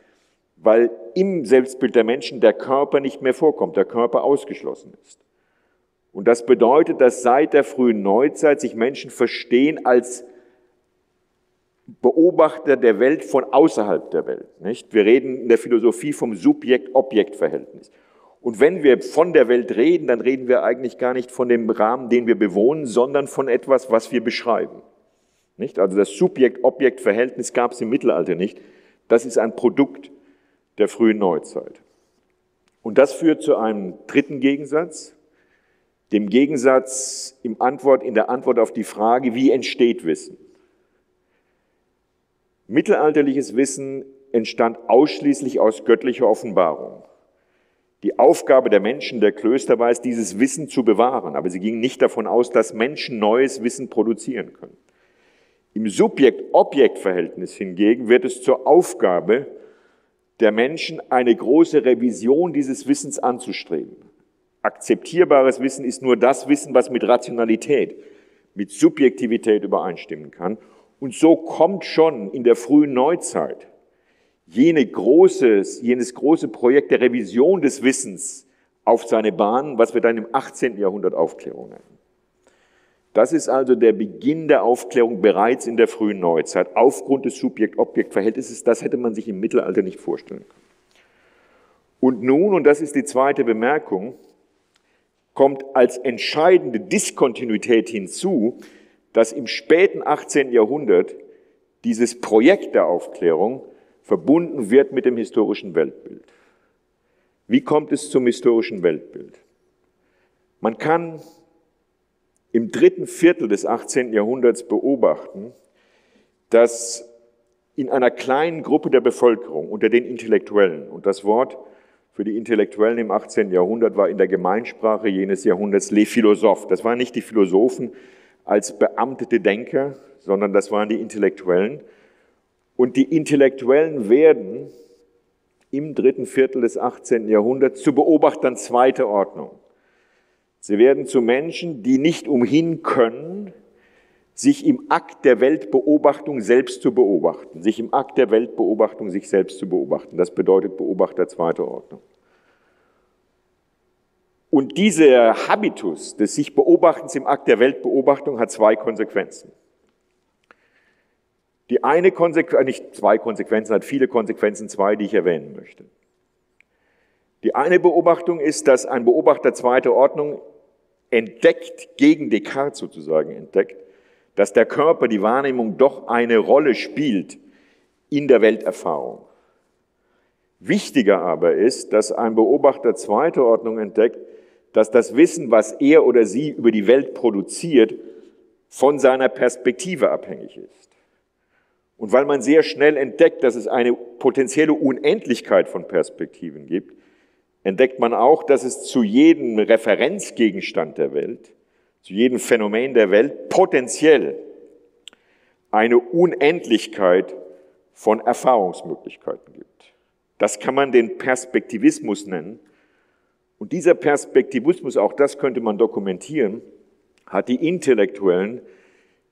weil im Selbstbild der Menschen der Körper nicht mehr vorkommt, der Körper ausgeschlossen ist. Und das bedeutet, dass seit der frühen Neuzeit sich Menschen verstehen als Beobachter der Welt von außerhalb der Welt. Nicht? Wir reden in der Philosophie vom Subjekt-Objekt-Verhältnis. Und wenn wir von der Welt reden, dann reden wir eigentlich gar nicht von dem Rahmen, den wir bewohnen, sondern von etwas, was wir beschreiben. Nicht? Also das Subjekt-Objekt-Verhältnis gab es im Mittelalter nicht. Das ist ein Produkt der frühen Neuzeit. Und das führt zu einem dritten Gegensatz, dem Gegensatz im Antwort, in der Antwort auf die Frage, wie entsteht Wissen? Mittelalterliches Wissen entstand ausschließlich aus göttlicher Offenbarung. Die Aufgabe der Menschen der Klöster war es, dieses Wissen zu bewahren, aber sie gingen nicht davon aus, dass Menschen neues Wissen produzieren können. Im Subjekt-Objekt-Verhältnis hingegen wird es zur Aufgabe der Menschen, eine große Revision dieses Wissens anzustreben. Akzeptierbares Wissen ist nur das Wissen, was mit Rationalität, mit Subjektivität übereinstimmen kann. Und so kommt schon in der frühen Neuzeit jene große, jenes große Projekt der Revision des Wissens auf seine Bahn, was wir dann im 18. Jahrhundert Aufklärung nennen. Das ist also der Beginn der Aufklärung bereits in der frühen Neuzeit aufgrund des Subjekt-Objekt-Verhältnisses. Das hätte man sich im Mittelalter nicht vorstellen können. Und nun, und das ist die zweite Bemerkung, kommt als entscheidende Diskontinuität hinzu, dass im späten 18. Jahrhundert dieses Projekt der Aufklärung verbunden wird mit dem historischen Weltbild. Wie kommt es zum historischen Weltbild? Man kann im dritten Viertel des 18. Jahrhunderts beobachten, dass in einer kleinen Gruppe der Bevölkerung unter den Intellektuellen, und das Wort für die Intellektuellen im 18. Jahrhundert war in der Gemeinsprache jenes Jahrhunderts les Philosophes. Das waren nicht die Philosophen, als beamtete Denker, sondern das waren die Intellektuellen. Und die Intellektuellen werden im dritten Viertel des 18. Jahrhunderts zu Beobachtern zweiter Ordnung. Sie werden zu Menschen, die nicht umhin können, sich im Akt der Weltbeobachtung selbst zu beobachten, sich im Akt der Weltbeobachtung sich selbst zu beobachten. Das bedeutet Beobachter zweiter Ordnung. Und dieser Habitus des sich Beobachtens im Akt der Weltbeobachtung hat zwei Konsequenzen. Die eine Konsequenz, nicht zwei Konsequenzen, hat viele Konsequenzen, zwei, die ich erwähnen möchte. Die eine Beobachtung ist, dass ein Beobachter zweiter Ordnung entdeckt, gegen Descartes sozusagen entdeckt, dass der Körper, die Wahrnehmung doch eine Rolle spielt in der Welterfahrung. Wichtiger aber ist, dass ein Beobachter zweiter Ordnung entdeckt, dass das Wissen, was er oder sie über die Welt produziert, von seiner Perspektive abhängig ist. Und weil man sehr schnell entdeckt, dass es eine potenzielle Unendlichkeit von Perspektiven gibt, entdeckt man auch, dass es zu jedem Referenzgegenstand der Welt zu jedem Phänomen der Welt potenziell eine Unendlichkeit von Erfahrungsmöglichkeiten gibt. Das kann man den Perspektivismus nennen. Und dieser Perspektivismus, auch das könnte man dokumentieren, hat die Intellektuellen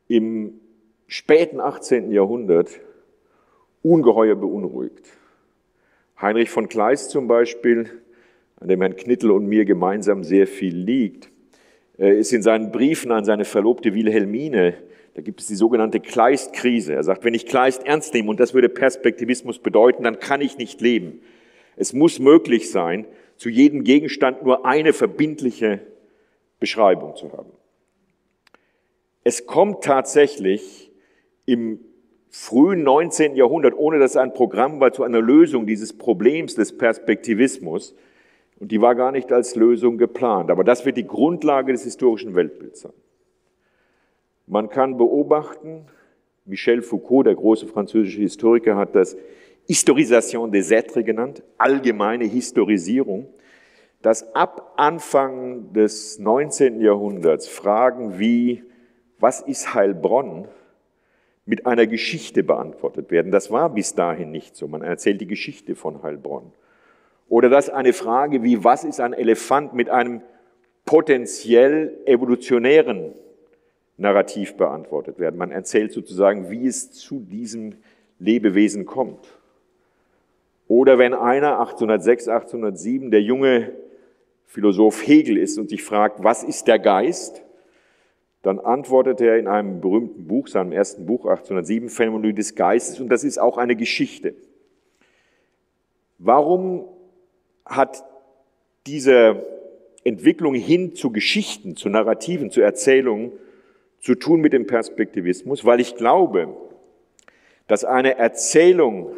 im späten 18. Jahrhundert ungeheuer beunruhigt. Heinrich von Kleist zum Beispiel, an dem Herrn Knittel und mir gemeinsam sehr viel liegt, ist in seinen Briefen an seine Verlobte Wilhelmine, da gibt es die sogenannte Kleist-Krise. Er sagt, wenn ich Kleist ernst nehme, und das würde Perspektivismus bedeuten, dann kann ich nicht leben. Es muss möglich sein, zu jedem Gegenstand nur eine verbindliche Beschreibung zu haben. Es kommt tatsächlich im frühen 19. Jahrhundert, ohne dass ein Programm war, zu einer Lösung dieses Problems des Perspektivismus. Und die war gar nicht als Lösung geplant. Aber das wird die Grundlage des historischen Weltbilds sein. Man kann beobachten, Michel Foucault, der große französische Historiker, hat das Historisation des Êtres genannt, allgemeine Historisierung, dass ab Anfang des 19. Jahrhunderts Fragen wie, was ist Heilbronn, mit einer Geschichte beantwortet werden. Das war bis dahin nicht so. Man erzählt die Geschichte von Heilbronn. Oder dass eine Frage wie, was ist ein Elefant mit einem potenziell evolutionären Narrativ beantwortet werden. Man erzählt sozusagen, wie es zu diesem Lebewesen kommt. Oder wenn einer 1806, 1807 der junge Philosoph Hegel ist und sich fragt, was ist der Geist, dann antwortet er in einem berühmten Buch, seinem ersten Buch 1807, Phänomenologie des Geistes, und das ist auch eine Geschichte. Warum hat diese Entwicklung hin zu Geschichten, zu Narrativen, zu Erzählungen zu tun mit dem Perspektivismus, weil ich glaube, dass eine Erzählung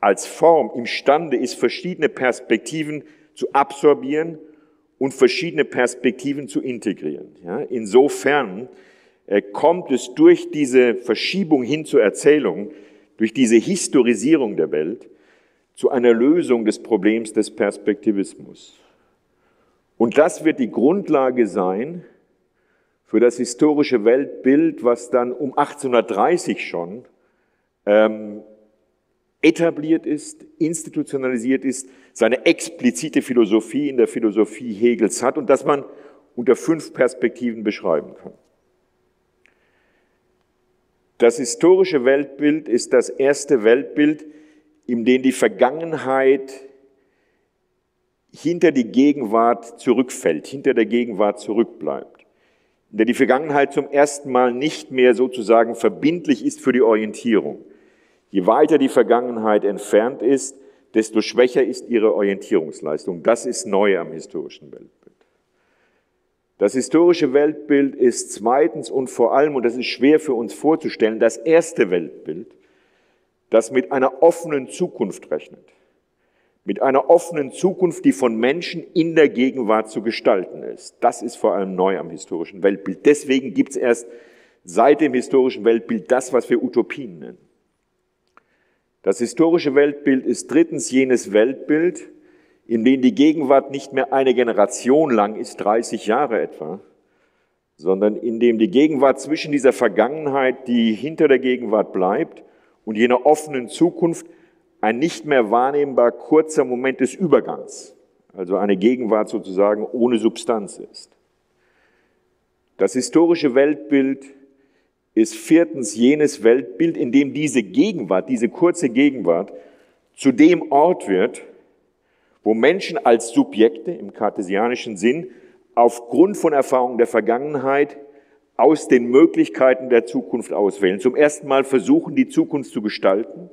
als Form imstande ist, verschiedene Perspektiven zu absorbieren und verschiedene Perspektiven zu integrieren. Ja, insofern äh, kommt es durch diese Verschiebung hin zur Erzählung, durch diese Historisierung der Welt, zu einer Lösung des Problems des Perspektivismus. Und das wird die Grundlage sein für das historische Weltbild, was dann um 1830 schon ähm, etabliert ist, institutionalisiert ist, seine explizite Philosophie in der Philosophie Hegels hat und das man unter fünf Perspektiven beschreiben kann. Das historische Weltbild ist das erste Weltbild, in denen die Vergangenheit hinter die Gegenwart zurückfällt, hinter der Gegenwart zurückbleibt, in der die Vergangenheit zum ersten Mal nicht mehr sozusagen verbindlich ist für die Orientierung. Je weiter die Vergangenheit entfernt ist, desto schwächer ist ihre Orientierungsleistung. Das ist neu am historischen Weltbild. Das historische Weltbild ist zweitens und vor allem, und das ist schwer für uns vorzustellen, das erste Weltbild, das mit einer offenen Zukunft rechnet. Mit einer offenen Zukunft, die von Menschen in der Gegenwart zu gestalten ist. Das ist vor allem neu am historischen Weltbild. Deswegen gibt es erst seit dem historischen Weltbild das, was wir Utopien nennen. Das historische Weltbild ist drittens jenes Weltbild, in dem die Gegenwart nicht mehr eine Generation lang ist, 30 Jahre etwa, sondern in dem die Gegenwart zwischen dieser Vergangenheit, die hinter der Gegenwart bleibt, und jener offenen Zukunft ein nicht mehr wahrnehmbar kurzer Moment des Übergangs, also eine Gegenwart sozusagen ohne Substanz ist. Das historische Weltbild ist viertens jenes Weltbild, in dem diese Gegenwart, diese kurze Gegenwart zu dem Ort wird, wo Menschen als Subjekte im kartesianischen Sinn aufgrund von Erfahrungen der Vergangenheit aus den Möglichkeiten der Zukunft auswählen. Zum ersten Mal versuchen, die Zukunft zu gestalten.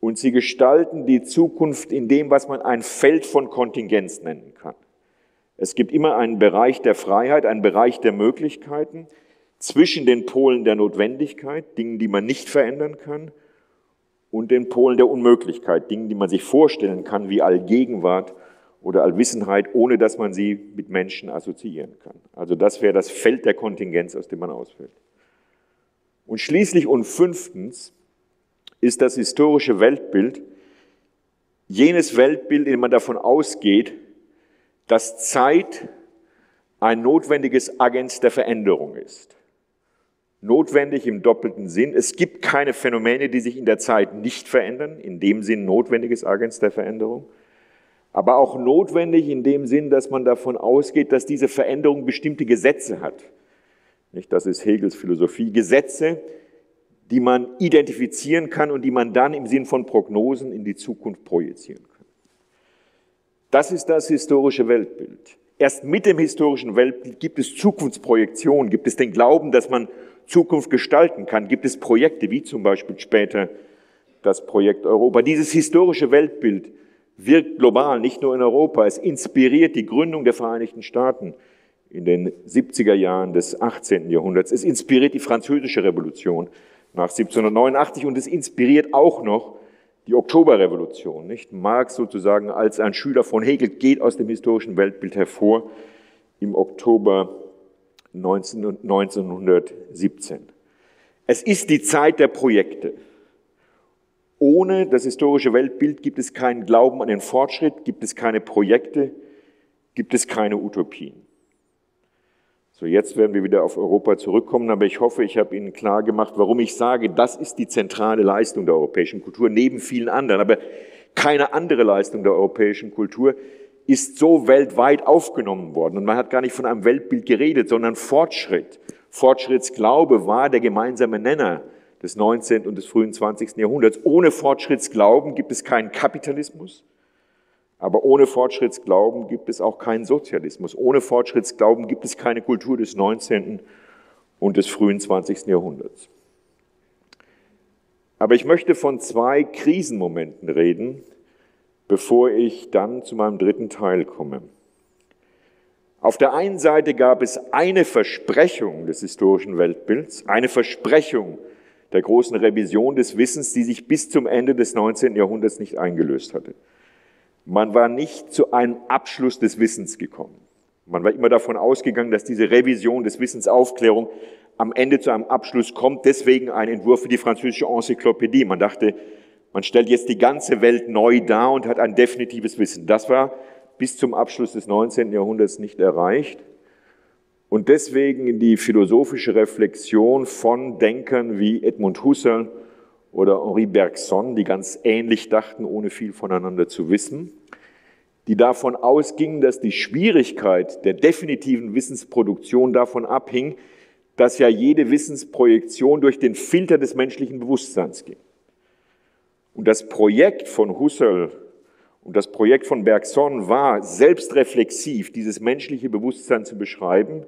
Und sie gestalten die Zukunft in dem, was man ein Feld von Kontingenz nennen kann. Es gibt immer einen Bereich der Freiheit, einen Bereich der Möglichkeiten zwischen den Polen der Notwendigkeit, Dingen, die man nicht verändern kann, und den Polen der Unmöglichkeit, Dingen, die man sich vorstellen kann, wie Allgegenwart oder Allwissenheit, ohne dass man sie mit Menschen assoziieren kann. Also das wäre das Feld der Kontingenz, aus dem man ausfällt. Und schließlich und fünftens ist das historische Weltbild jenes Weltbild, in dem man davon ausgeht, dass Zeit ein notwendiges Agent der Veränderung ist. Notwendig im doppelten Sinn. Es gibt keine Phänomene, die sich in der Zeit nicht verändern, in dem Sinn notwendiges Agent der Veränderung aber auch notwendig in dem Sinn, dass man davon ausgeht, dass diese Veränderung bestimmte Gesetze hat. Nicht, das ist Hegels Philosophie. Gesetze, die man identifizieren kann und die man dann im Sinn von Prognosen in die Zukunft projizieren kann. Das ist das historische Weltbild. Erst mit dem historischen Weltbild gibt es Zukunftsprojektion, gibt es den Glauben, dass man Zukunft gestalten kann, gibt es Projekte, wie zum Beispiel später das Projekt Europa. Dieses historische Weltbild wirkt global, nicht nur in Europa. Es inspiriert die Gründung der Vereinigten Staaten in den 70er Jahren des 18. Jahrhunderts. Es inspiriert die französische Revolution nach 1789 und es inspiriert auch noch die Oktoberrevolution. Nicht? Marx sozusagen als ein Schüler von Hegel geht aus dem historischen Weltbild hervor im Oktober 1917. Es ist die Zeit der Projekte. Ohne das historische Weltbild gibt es keinen Glauben an den Fortschritt, gibt es keine Projekte, gibt es keine Utopien. So, jetzt werden wir wieder auf Europa zurückkommen, aber ich hoffe, ich habe Ihnen klar gemacht, warum ich sage, das ist die zentrale Leistung der europäischen Kultur, neben vielen anderen. Aber keine andere Leistung der europäischen Kultur ist so weltweit aufgenommen worden. Und man hat gar nicht von einem Weltbild geredet, sondern Fortschritt. Fortschrittsglaube war der gemeinsame Nenner des 19. und des frühen 20. Jahrhunderts. Ohne Fortschrittsglauben gibt es keinen Kapitalismus, aber ohne Fortschrittsglauben gibt es auch keinen Sozialismus. Ohne Fortschrittsglauben gibt es keine Kultur des 19. und des frühen 20. Jahrhunderts. Aber ich möchte von zwei Krisenmomenten reden, bevor ich dann zu meinem dritten Teil komme. Auf der einen Seite gab es eine Versprechung des historischen Weltbilds, eine Versprechung der großen Revision des Wissens, die sich bis zum Ende des 19. Jahrhunderts nicht eingelöst hatte. Man war nicht zu einem Abschluss des Wissens gekommen. Man war immer davon ausgegangen, dass diese Revision des Wissensaufklärung am Ende zu einem Abschluss kommt. Deswegen ein Entwurf für die französische Enzyklopädie. Man dachte, man stellt jetzt die ganze Welt neu dar und hat ein definitives Wissen. Das war bis zum Abschluss des 19. Jahrhunderts nicht erreicht. Und deswegen die philosophische Reflexion von Denkern wie Edmund Husserl oder Henri Bergson, die ganz ähnlich dachten, ohne viel voneinander zu wissen, die davon ausgingen, dass die Schwierigkeit der definitiven Wissensproduktion davon abhing, dass ja jede Wissensprojektion durch den Filter des menschlichen Bewusstseins ging. Und das Projekt von Husserl und das Projekt von Bergson war, selbstreflexiv dieses menschliche Bewusstsein zu beschreiben,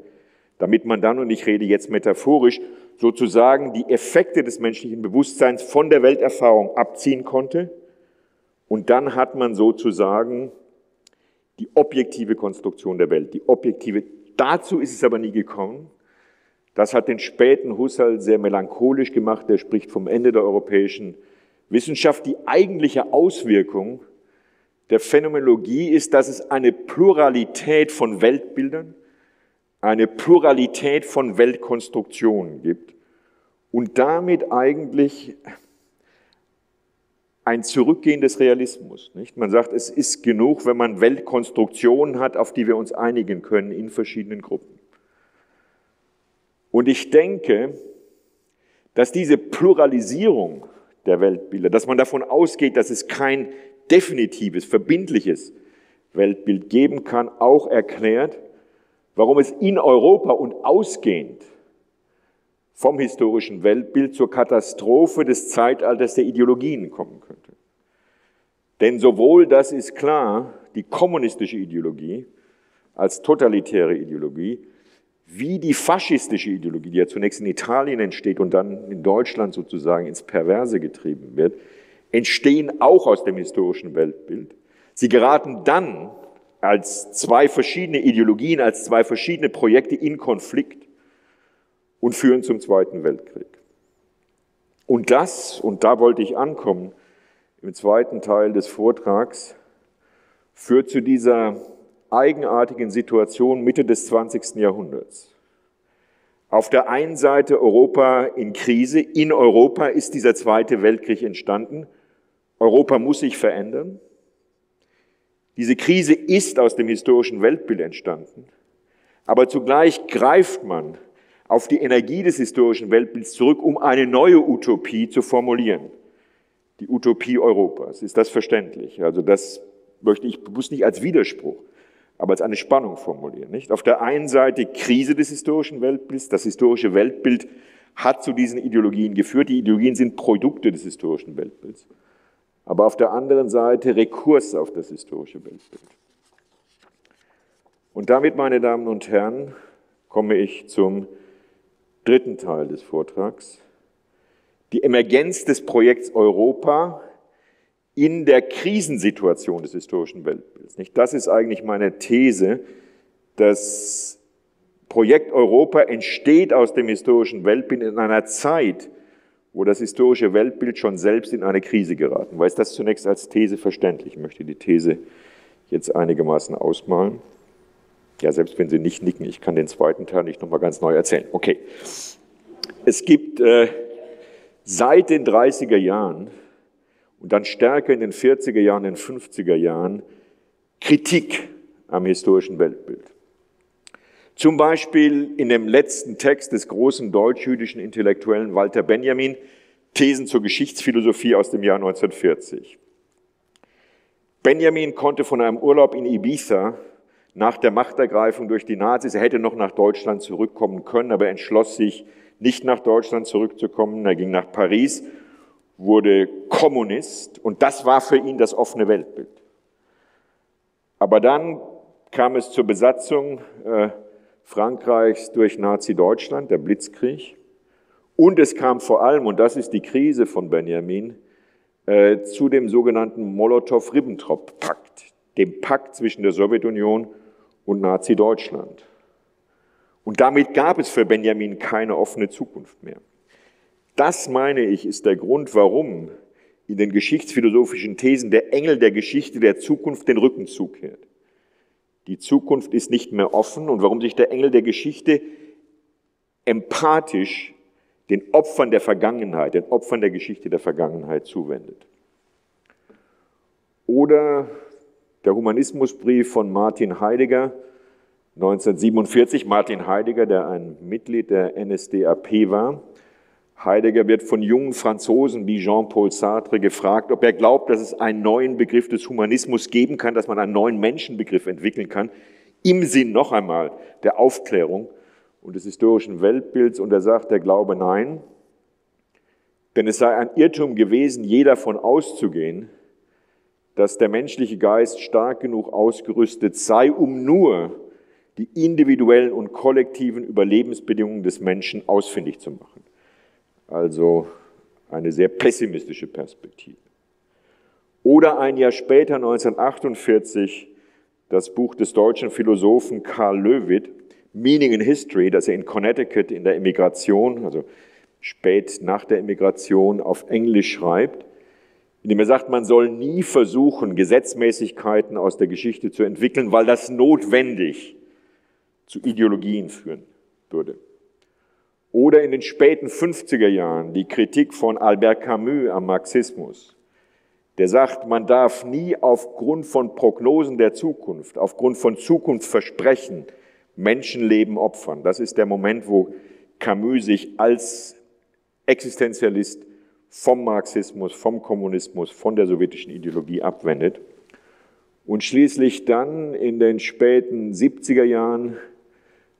damit man dann, und ich rede jetzt metaphorisch, sozusagen die Effekte des menschlichen Bewusstseins von der Welterfahrung abziehen konnte. Und dann hat man sozusagen die objektive Konstruktion der Welt, die objektive. Dazu ist es aber nie gekommen. Das hat den späten Husserl sehr melancholisch gemacht. Der spricht vom Ende der europäischen Wissenschaft. Die eigentliche Auswirkung der Phänomenologie ist, dass es eine Pluralität von Weltbildern, eine Pluralität von Weltkonstruktionen gibt und damit eigentlich ein Zurückgehen des Realismus. Nicht? Man sagt, es ist genug, wenn man Weltkonstruktionen hat, auf die wir uns einigen können in verschiedenen Gruppen. Und ich denke, dass diese Pluralisierung der Weltbilder, dass man davon ausgeht, dass es kein definitives, verbindliches Weltbild geben kann, auch erklärt, warum es in Europa und ausgehend vom historischen Weltbild zur Katastrophe des Zeitalters der Ideologien kommen könnte. Denn sowohl, das ist klar, die kommunistische Ideologie als totalitäre Ideologie, wie die faschistische Ideologie, die ja zunächst in Italien entsteht und dann in Deutschland sozusagen ins Perverse getrieben wird, entstehen auch aus dem historischen Weltbild. Sie geraten dann als zwei verschiedene Ideologien, als zwei verschiedene Projekte in Konflikt und führen zum Zweiten Weltkrieg. Und das, und da wollte ich ankommen, im zweiten Teil des Vortrags, führt zu dieser eigenartigen Situation Mitte des 20. Jahrhunderts. Auf der einen Seite Europa in Krise. In Europa ist dieser Zweite Weltkrieg entstanden. Europa muss sich verändern. Diese Krise ist aus dem historischen Weltbild entstanden. Aber zugleich greift man auf die Energie des historischen Weltbilds zurück, um eine neue Utopie zu formulieren. Die Utopie Europas. Ist das verständlich? Also das möchte ich bewusst nicht als Widerspruch, aber als eine Spannung formulieren. Nicht? Auf der einen Seite Krise des historischen Weltbilds. Das historische Weltbild hat zu diesen Ideologien geführt. Die Ideologien sind Produkte des historischen Weltbilds. Aber auf der anderen Seite Rekurs auf das historische Weltbild. Und damit, meine Damen und Herren, komme ich zum dritten Teil des Vortrags. Die Emergenz des Projekts Europa in der Krisensituation des historischen Weltbilds. Das ist eigentlich meine These. Das Projekt Europa entsteht aus dem historischen Weltbild in einer Zeit, wo das historische Weltbild schon selbst in eine Krise geraten war. Ist das zunächst als These verständlich? Ich möchte die These jetzt einigermaßen ausmalen. Ja, selbst wenn Sie nicht nicken, ich kann den zweiten Teil nicht nochmal ganz neu erzählen. Okay. Es gibt äh, seit den 30er Jahren und dann stärker in den 40er Jahren, in den 50er Jahren Kritik am historischen Weltbild. Zum Beispiel in dem letzten Text des großen deutsch-jüdischen Intellektuellen Walter Benjamin, Thesen zur Geschichtsphilosophie aus dem Jahr 1940. Benjamin konnte von einem Urlaub in Ibiza nach der Machtergreifung durch die Nazis, er hätte noch nach Deutschland zurückkommen können, aber er entschloss sich, nicht nach Deutschland zurückzukommen. Er ging nach Paris wurde Kommunist und das war für ihn das offene Weltbild. Aber dann kam es zur Besatzung äh, Frankreichs durch Nazi-Deutschland, der Blitzkrieg. Und es kam vor allem, und das ist die Krise von Benjamin, äh, zu dem sogenannten Molotow-Ribbentrop-Pakt, dem Pakt zwischen der Sowjetunion und Nazi-Deutschland. Und damit gab es für Benjamin keine offene Zukunft mehr. Das, meine ich, ist der Grund, warum in den geschichtsphilosophischen Thesen der Engel der Geschichte der Zukunft den Rücken zukehrt. Die Zukunft ist nicht mehr offen und warum sich der Engel der Geschichte empathisch den Opfern der Vergangenheit, den Opfern der Geschichte der Vergangenheit zuwendet. Oder der Humanismusbrief von Martin Heidegger 1947, Martin Heidegger, der ein Mitglied der NSDAP war, Heidegger wird von jungen Franzosen wie Jean-Paul Sartre gefragt, ob er glaubt, dass es einen neuen Begriff des Humanismus geben kann, dass man einen neuen Menschenbegriff entwickeln kann, im Sinn noch einmal der Aufklärung und des historischen Weltbilds. Und er sagt, der Glaube nein, denn es sei ein Irrtum gewesen, je davon auszugehen, dass der menschliche Geist stark genug ausgerüstet sei, um nur die individuellen und kollektiven Überlebensbedingungen des Menschen ausfindig zu machen. Also eine sehr pessimistische Perspektive. Oder ein Jahr später, 1948, das Buch des deutschen Philosophen Karl Löwit, Meaning in History, das er in Connecticut in der Emigration, also spät nach der Emigration auf Englisch schreibt, in dem er sagt, man soll nie versuchen, Gesetzmäßigkeiten aus der Geschichte zu entwickeln, weil das notwendig zu Ideologien führen würde. Oder in den späten 50er Jahren die Kritik von Albert Camus am Marxismus, der sagt, man darf nie aufgrund von Prognosen der Zukunft, aufgrund von Zukunftsversprechen Menschenleben opfern. Das ist der Moment, wo Camus sich als Existenzialist vom Marxismus, vom Kommunismus, von der sowjetischen Ideologie abwendet. Und schließlich dann in den späten 70er Jahren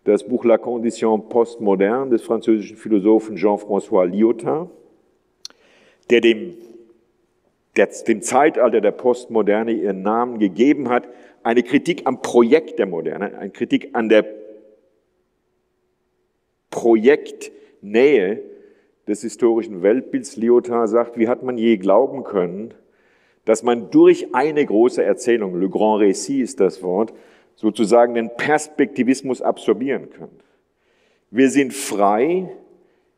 das Buch La Condition postmoderne des französischen Philosophen Jean-François Lyotard, der dem, der dem Zeitalter der Postmoderne ihren Namen gegeben hat, eine Kritik am Projekt der Moderne, eine Kritik an der Projektnähe des historischen Weltbilds. Lyotard sagt, wie hat man je glauben können, dass man durch eine große Erzählung, Le Grand Récit ist das Wort, sozusagen den Perspektivismus absorbieren kann. Wir sind frei,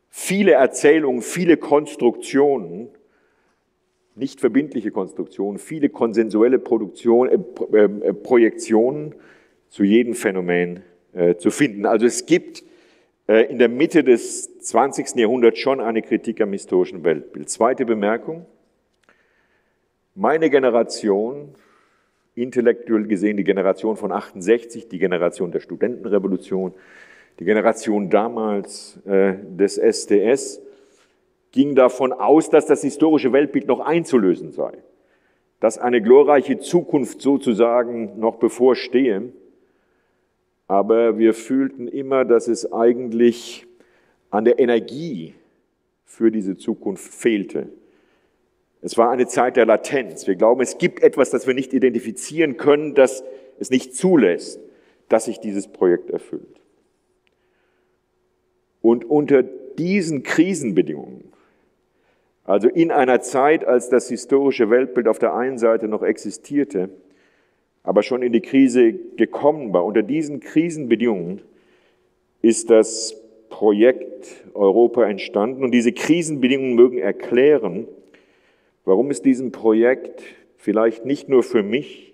viele Erzählungen, viele Konstruktionen, nicht verbindliche Konstruktionen, viele konsensuelle Produktion, äh, äh, äh, Projektionen zu jedem Phänomen äh, zu finden. Also es gibt äh, in der Mitte des 20. Jahrhunderts schon eine Kritik am historischen Weltbild. Zweite Bemerkung. Meine Generation, intellektuell gesehen die Generation von 68, die Generation der Studentenrevolution, die Generation damals äh, des SDS, ging davon aus, dass das historische Weltbild noch einzulösen sei, dass eine glorreiche Zukunft sozusagen noch bevorstehe. Aber wir fühlten immer, dass es eigentlich an der Energie für diese Zukunft fehlte. Es war eine Zeit der Latenz. Wir glauben, es gibt etwas, das wir nicht identifizieren können, das es nicht zulässt, dass sich dieses Projekt erfüllt. Und unter diesen Krisenbedingungen, also in einer Zeit, als das historische Weltbild auf der einen Seite noch existierte, aber schon in die Krise gekommen war, unter diesen Krisenbedingungen ist das Projekt Europa entstanden. Und diese Krisenbedingungen mögen erklären, warum es diesem Projekt vielleicht nicht nur für mich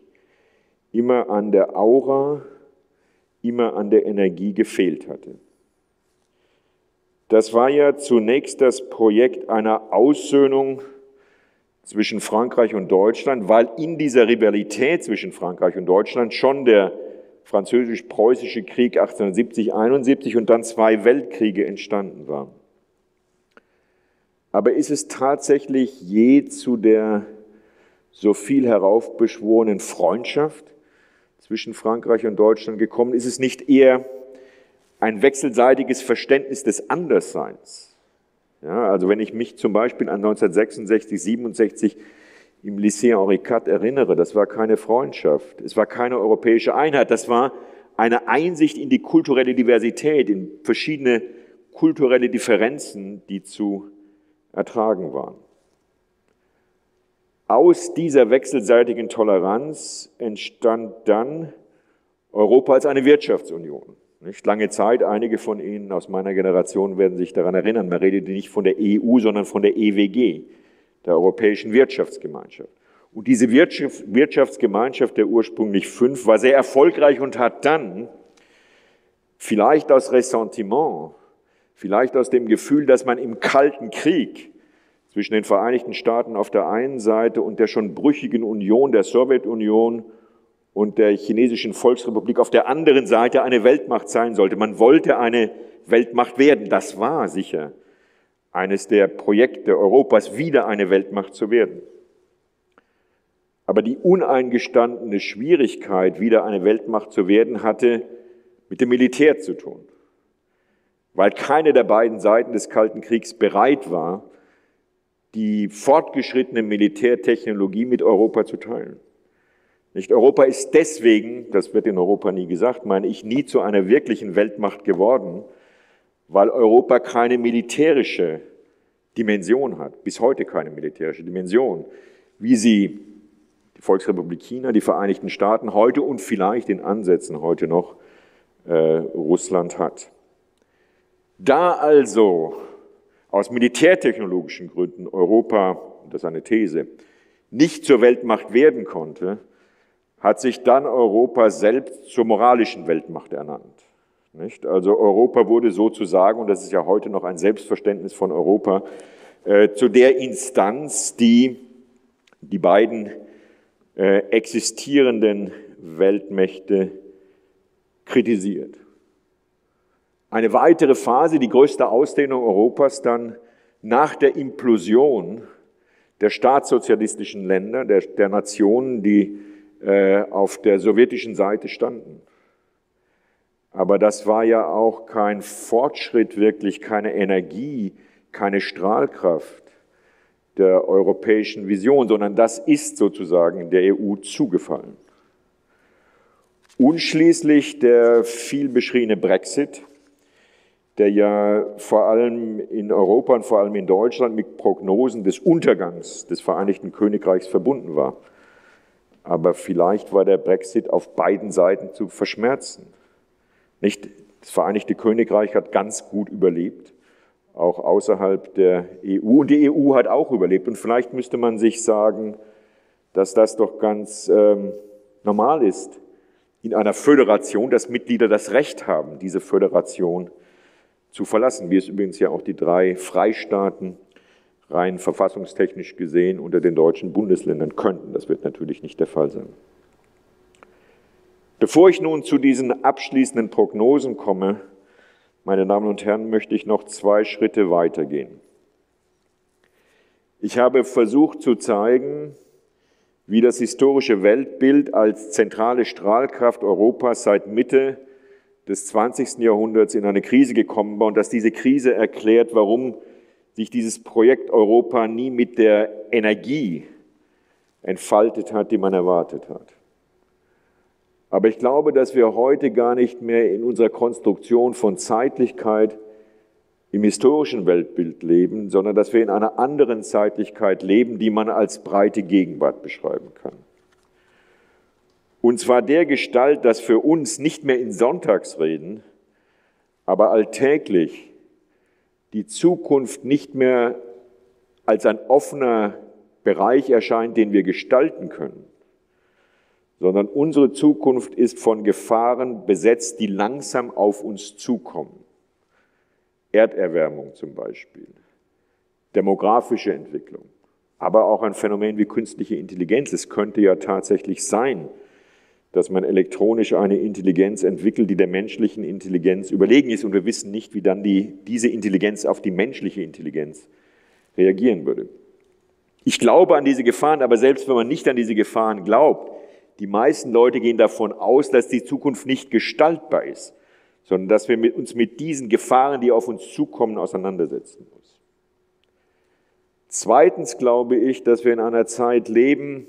immer an der Aura, immer an der Energie gefehlt hatte. Das war ja zunächst das Projekt einer Aussöhnung zwischen Frankreich und Deutschland, weil in dieser Rivalität zwischen Frankreich und Deutschland schon der französisch-preußische Krieg 1870-71 und dann zwei Weltkriege entstanden waren. Aber ist es tatsächlich je zu der so viel heraufbeschworenen Freundschaft zwischen Frankreich und Deutschland gekommen? Ist es nicht eher ein wechselseitiges Verständnis des Andersseins? Ja, also wenn ich mich zum Beispiel an 1966, 67 im Lycée Henri IV erinnere, das war keine Freundschaft, es war keine europäische Einheit, das war eine Einsicht in die kulturelle Diversität, in verschiedene kulturelle Differenzen, die zu ertragen waren. Aus dieser wechselseitigen Toleranz entstand dann Europa als eine Wirtschaftsunion. Nicht lange Zeit, einige von Ihnen aus meiner Generation werden sich daran erinnern, man redet nicht von der EU, sondern von der EWG, der Europäischen Wirtschaftsgemeinschaft. Und diese Wirtschaftsgemeinschaft der ursprünglich fünf war sehr erfolgreich und hat dann vielleicht aus Ressentiment Vielleicht aus dem Gefühl, dass man im Kalten Krieg zwischen den Vereinigten Staaten auf der einen Seite und der schon brüchigen Union, der Sowjetunion und der chinesischen Volksrepublik auf der anderen Seite eine Weltmacht sein sollte. Man wollte eine Weltmacht werden. Das war sicher eines der Projekte Europas, wieder eine Weltmacht zu werden. Aber die uneingestandene Schwierigkeit, wieder eine Weltmacht zu werden, hatte mit dem Militär zu tun weil keine der beiden Seiten des Kalten Kriegs bereit war, die fortgeschrittene Militärtechnologie mit Europa zu teilen. Nicht Europa ist deswegen, das wird in Europa nie gesagt, meine ich, nie zu einer wirklichen Weltmacht geworden, weil Europa keine militärische Dimension hat, bis heute keine militärische Dimension, wie sie die Volksrepublik China, die Vereinigten Staaten heute und vielleicht in Ansätzen heute noch äh, Russland hat. Da also aus militärtechnologischen Gründen Europa, das ist eine These, nicht zur Weltmacht werden konnte, hat sich dann Europa selbst zur moralischen Weltmacht ernannt. Nicht? Also Europa wurde sozusagen, und das ist ja heute noch ein Selbstverständnis von Europa, äh, zu der Instanz, die die beiden äh, existierenden Weltmächte kritisiert. Eine weitere Phase, die größte Ausdehnung Europas dann nach der Implosion der staatssozialistischen Länder, der, der Nationen, die äh, auf der sowjetischen Seite standen. Aber das war ja auch kein Fortschritt wirklich, keine Energie, keine Strahlkraft der europäischen Vision, sondern das ist sozusagen der EU zugefallen. Und schließlich der viel beschriebene Brexit, der ja vor allem in Europa und vor allem in Deutschland mit Prognosen des Untergangs des Vereinigten Königreichs verbunden war. Aber vielleicht war der Brexit auf beiden Seiten zu verschmerzen. Nicht, das Vereinigte Königreich hat ganz gut überlebt, auch außerhalb der EU. Und die EU hat auch überlebt. Und vielleicht müsste man sich sagen, dass das doch ganz ähm, normal ist in einer Föderation, dass Mitglieder das Recht haben, diese Föderation zu verlassen, wie es übrigens ja auch die drei Freistaaten rein verfassungstechnisch gesehen unter den deutschen Bundesländern könnten. Das wird natürlich nicht der Fall sein. Bevor ich nun zu diesen abschließenden Prognosen komme, meine Damen und Herren, möchte ich noch zwei Schritte weitergehen. Ich habe versucht zu zeigen, wie das historische Weltbild als zentrale Strahlkraft Europas seit Mitte des 20. Jahrhunderts in eine Krise gekommen war und dass diese Krise erklärt, warum sich dieses Projekt Europa nie mit der Energie entfaltet hat, die man erwartet hat. Aber ich glaube, dass wir heute gar nicht mehr in unserer Konstruktion von Zeitlichkeit im historischen Weltbild leben, sondern dass wir in einer anderen Zeitlichkeit leben, die man als breite Gegenwart beschreiben kann. Und zwar der Gestalt, dass für uns nicht mehr in Sonntagsreden, aber alltäglich die Zukunft nicht mehr als ein offener Bereich erscheint, den wir gestalten können, sondern unsere Zukunft ist von Gefahren besetzt, die langsam auf uns zukommen. Erderwärmung zum Beispiel, demografische Entwicklung, aber auch ein Phänomen wie künstliche Intelligenz. Es könnte ja tatsächlich sein, dass man elektronisch eine Intelligenz entwickelt, die der menschlichen Intelligenz überlegen ist. Und wir wissen nicht, wie dann die, diese Intelligenz auf die menschliche Intelligenz reagieren würde. Ich glaube an diese Gefahren, aber selbst wenn man nicht an diese Gefahren glaubt, die meisten Leute gehen davon aus, dass die Zukunft nicht gestaltbar ist, sondern dass wir uns mit diesen Gefahren, die auf uns zukommen, auseinandersetzen müssen. Zweitens glaube ich, dass wir in einer Zeit leben,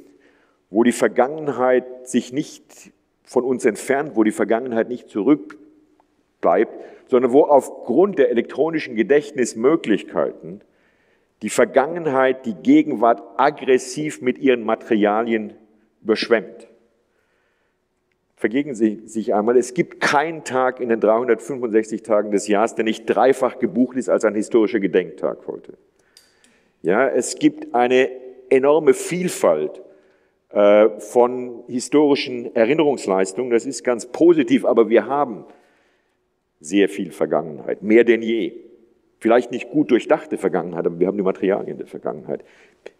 wo die Vergangenheit sich nicht von uns entfernt, wo die Vergangenheit nicht zurückbleibt, sondern wo aufgrund der elektronischen Gedächtnismöglichkeiten die Vergangenheit die Gegenwart aggressiv mit ihren Materialien überschwemmt. Vergegen Sie sich einmal, es gibt keinen Tag in den 365 Tagen des Jahres, der nicht dreifach gebucht ist als ein historischer Gedenktag heute. Ja, es gibt eine enorme Vielfalt von historischen Erinnerungsleistungen. Das ist ganz positiv, aber wir haben sehr viel Vergangenheit, mehr denn je. Vielleicht nicht gut durchdachte Vergangenheit, aber wir haben die Materialien der Vergangenheit.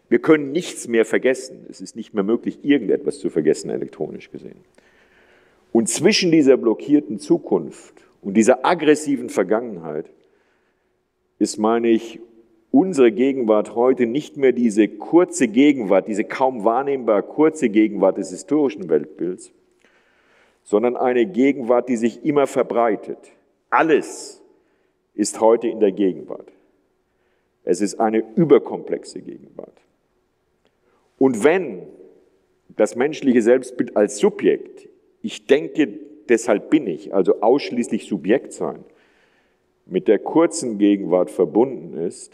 Wir können nichts mehr vergessen. Es ist nicht mehr möglich, irgendetwas zu vergessen, elektronisch gesehen. Und zwischen dieser blockierten Zukunft und dieser aggressiven Vergangenheit ist, meine ich, unsere Gegenwart heute nicht mehr diese kurze Gegenwart, diese kaum wahrnehmbar kurze Gegenwart des historischen Weltbilds, sondern eine Gegenwart, die sich immer verbreitet. Alles ist heute in der Gegenwart. Es ist eine überkomplexe Gegenwart. Und wenn das menschliche Selbstbild als Subjekt, ich denke, deshalb bin ich, also ausschließlich Subjekt sein, mit der kurzen Gegenwart verbunden ist,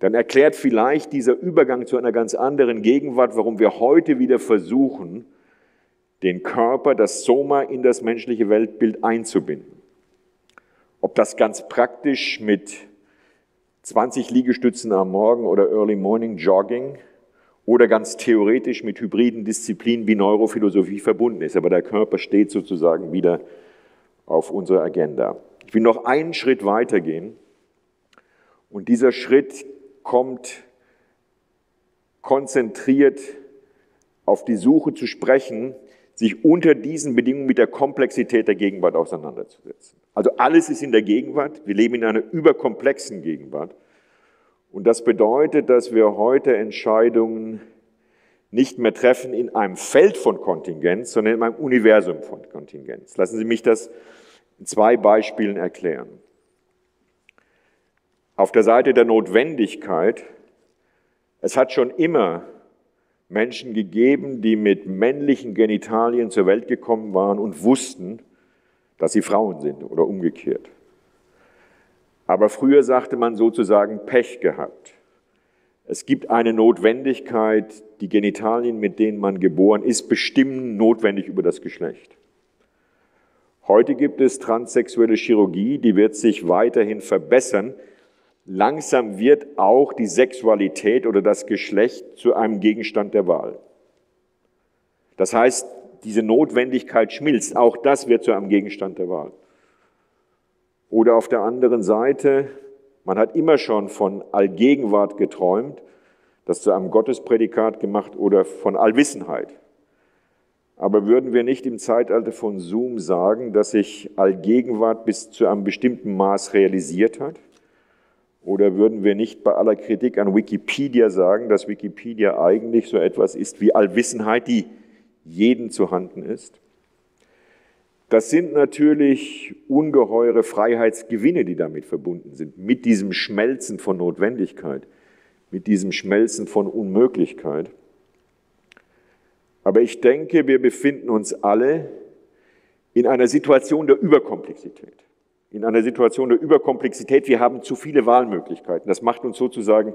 dann erklärt vielleicht dieser Übergang zu einer ganz anderen Gegenwart, warum wir heute wieder versuchen, den Körper, das Soma in das menschliche Weltbild einzubinden. Ob das ganz praktisch mit 20 Liegestützen am Morgen oder Early Morning Jogging oder ganz theoretisch mit hybriden Disziplinen wie Neurophilosophie verbunden ist. Aber der Körper steht sozusagen wieder auf unserer Agenda. Ich will noch einen Schritt weitergehen. Und dieser Schritt kommt konzentriert auf die Suche zu sprechen, sich unter diesen Bedingungen mit der Komplexität der Gegenwart auseinanderzusetzen. Also alles ist in der Gegenwart. Wir leben in einer überkomplexen Gegenwart. Und das bedeutet, dass wir heute Entscheidungen nicht mehr treffen in einem Feld von Kontingenz, sondern in einem Universum von Kontingenz. Lassen Sie mich das in zwei Beispielen erklären. Auf der Seite der Notwendigkeit, es hat schon immer Menschen gegeben, die mit männlichen Genitalien zur Welt gekommen waren und wussten, dass sie Frauen sind oder umgekehrt. Aber früher sagte man sozusagen Pech gehabt. Es gibt eine Notwendigkeit, die Genitalien, mit denen man geboren ist, bestimmen notwendig über das Geschlecht. Heute gibt es transsexuelle Chirurgie, die wird sich weiterhin verbessern, langsam wird auch die Sexualität oder das Geschlecht zu einem Gegenstand der Wahl. Das heißt, diese Notwendigkeit schmilzt, auch das wird zu einem Gegenstand der Wahl. Oder auf der anderen Seite, man hat immer schon von Allgegenwart geträumt, das zu einem Gottesprädikat gemacht oder von Allwissenheit. Aber würden wir nicht im Zeitalter von Zoom sagen, dass sich Allgegenwart bis zu einem bestimmten Maß realisiert hat? Oder würden wir nicht bei aller Kritik an Wikipedia sagen, dass Wikipedia eigentlich so etwas ist wie Allwissenheit, die jeden zu handen ist? Das sind natürlich ungeheure Freiheitsgewinne, die damit verbunden sind, mit diesem Schmelzen von Notwendigkeit, mit diesem Schmelzen von Unmöglichkeit. Aber ich denke, wir befinden uns alle in einer Situation der Überkomplexität in einer Situation der Überkomplexität. Wir haben zu viele Wahlmöglichkeiten. Das macht uns sozusagen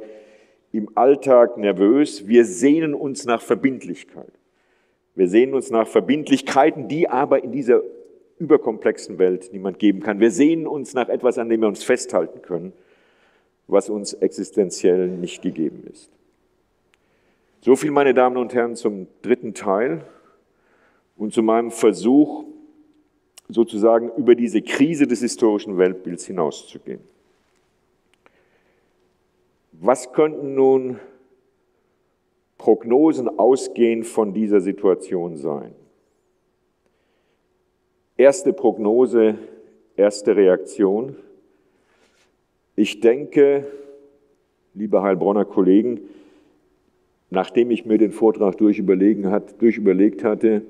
im Alltag nervös. Wir sehnen uns nach Verbindlichkeit. Wir sehnen uns nach Verbindlichkeiten, die aber in dieser überkomplexen Welt niemand geben kann. Wir sehnen uns nach etwas, an dem wir uns festhalten können, was uns existenziell nicht gegeben ist. So viel, meine Damen und Herren, zum dritten Teil und zu meinem Versuch, sozusagen über diese Krise des historischen Weltbilds hinauszugehen. Was könnten nun Prognosen ausgehend von dieser Situation sein? Erste Prognose, erste Reaktion. Ich denke, liebe Heilbronner Kollegen, nachdem ich mir den Vortrag durchüberlegt hatte,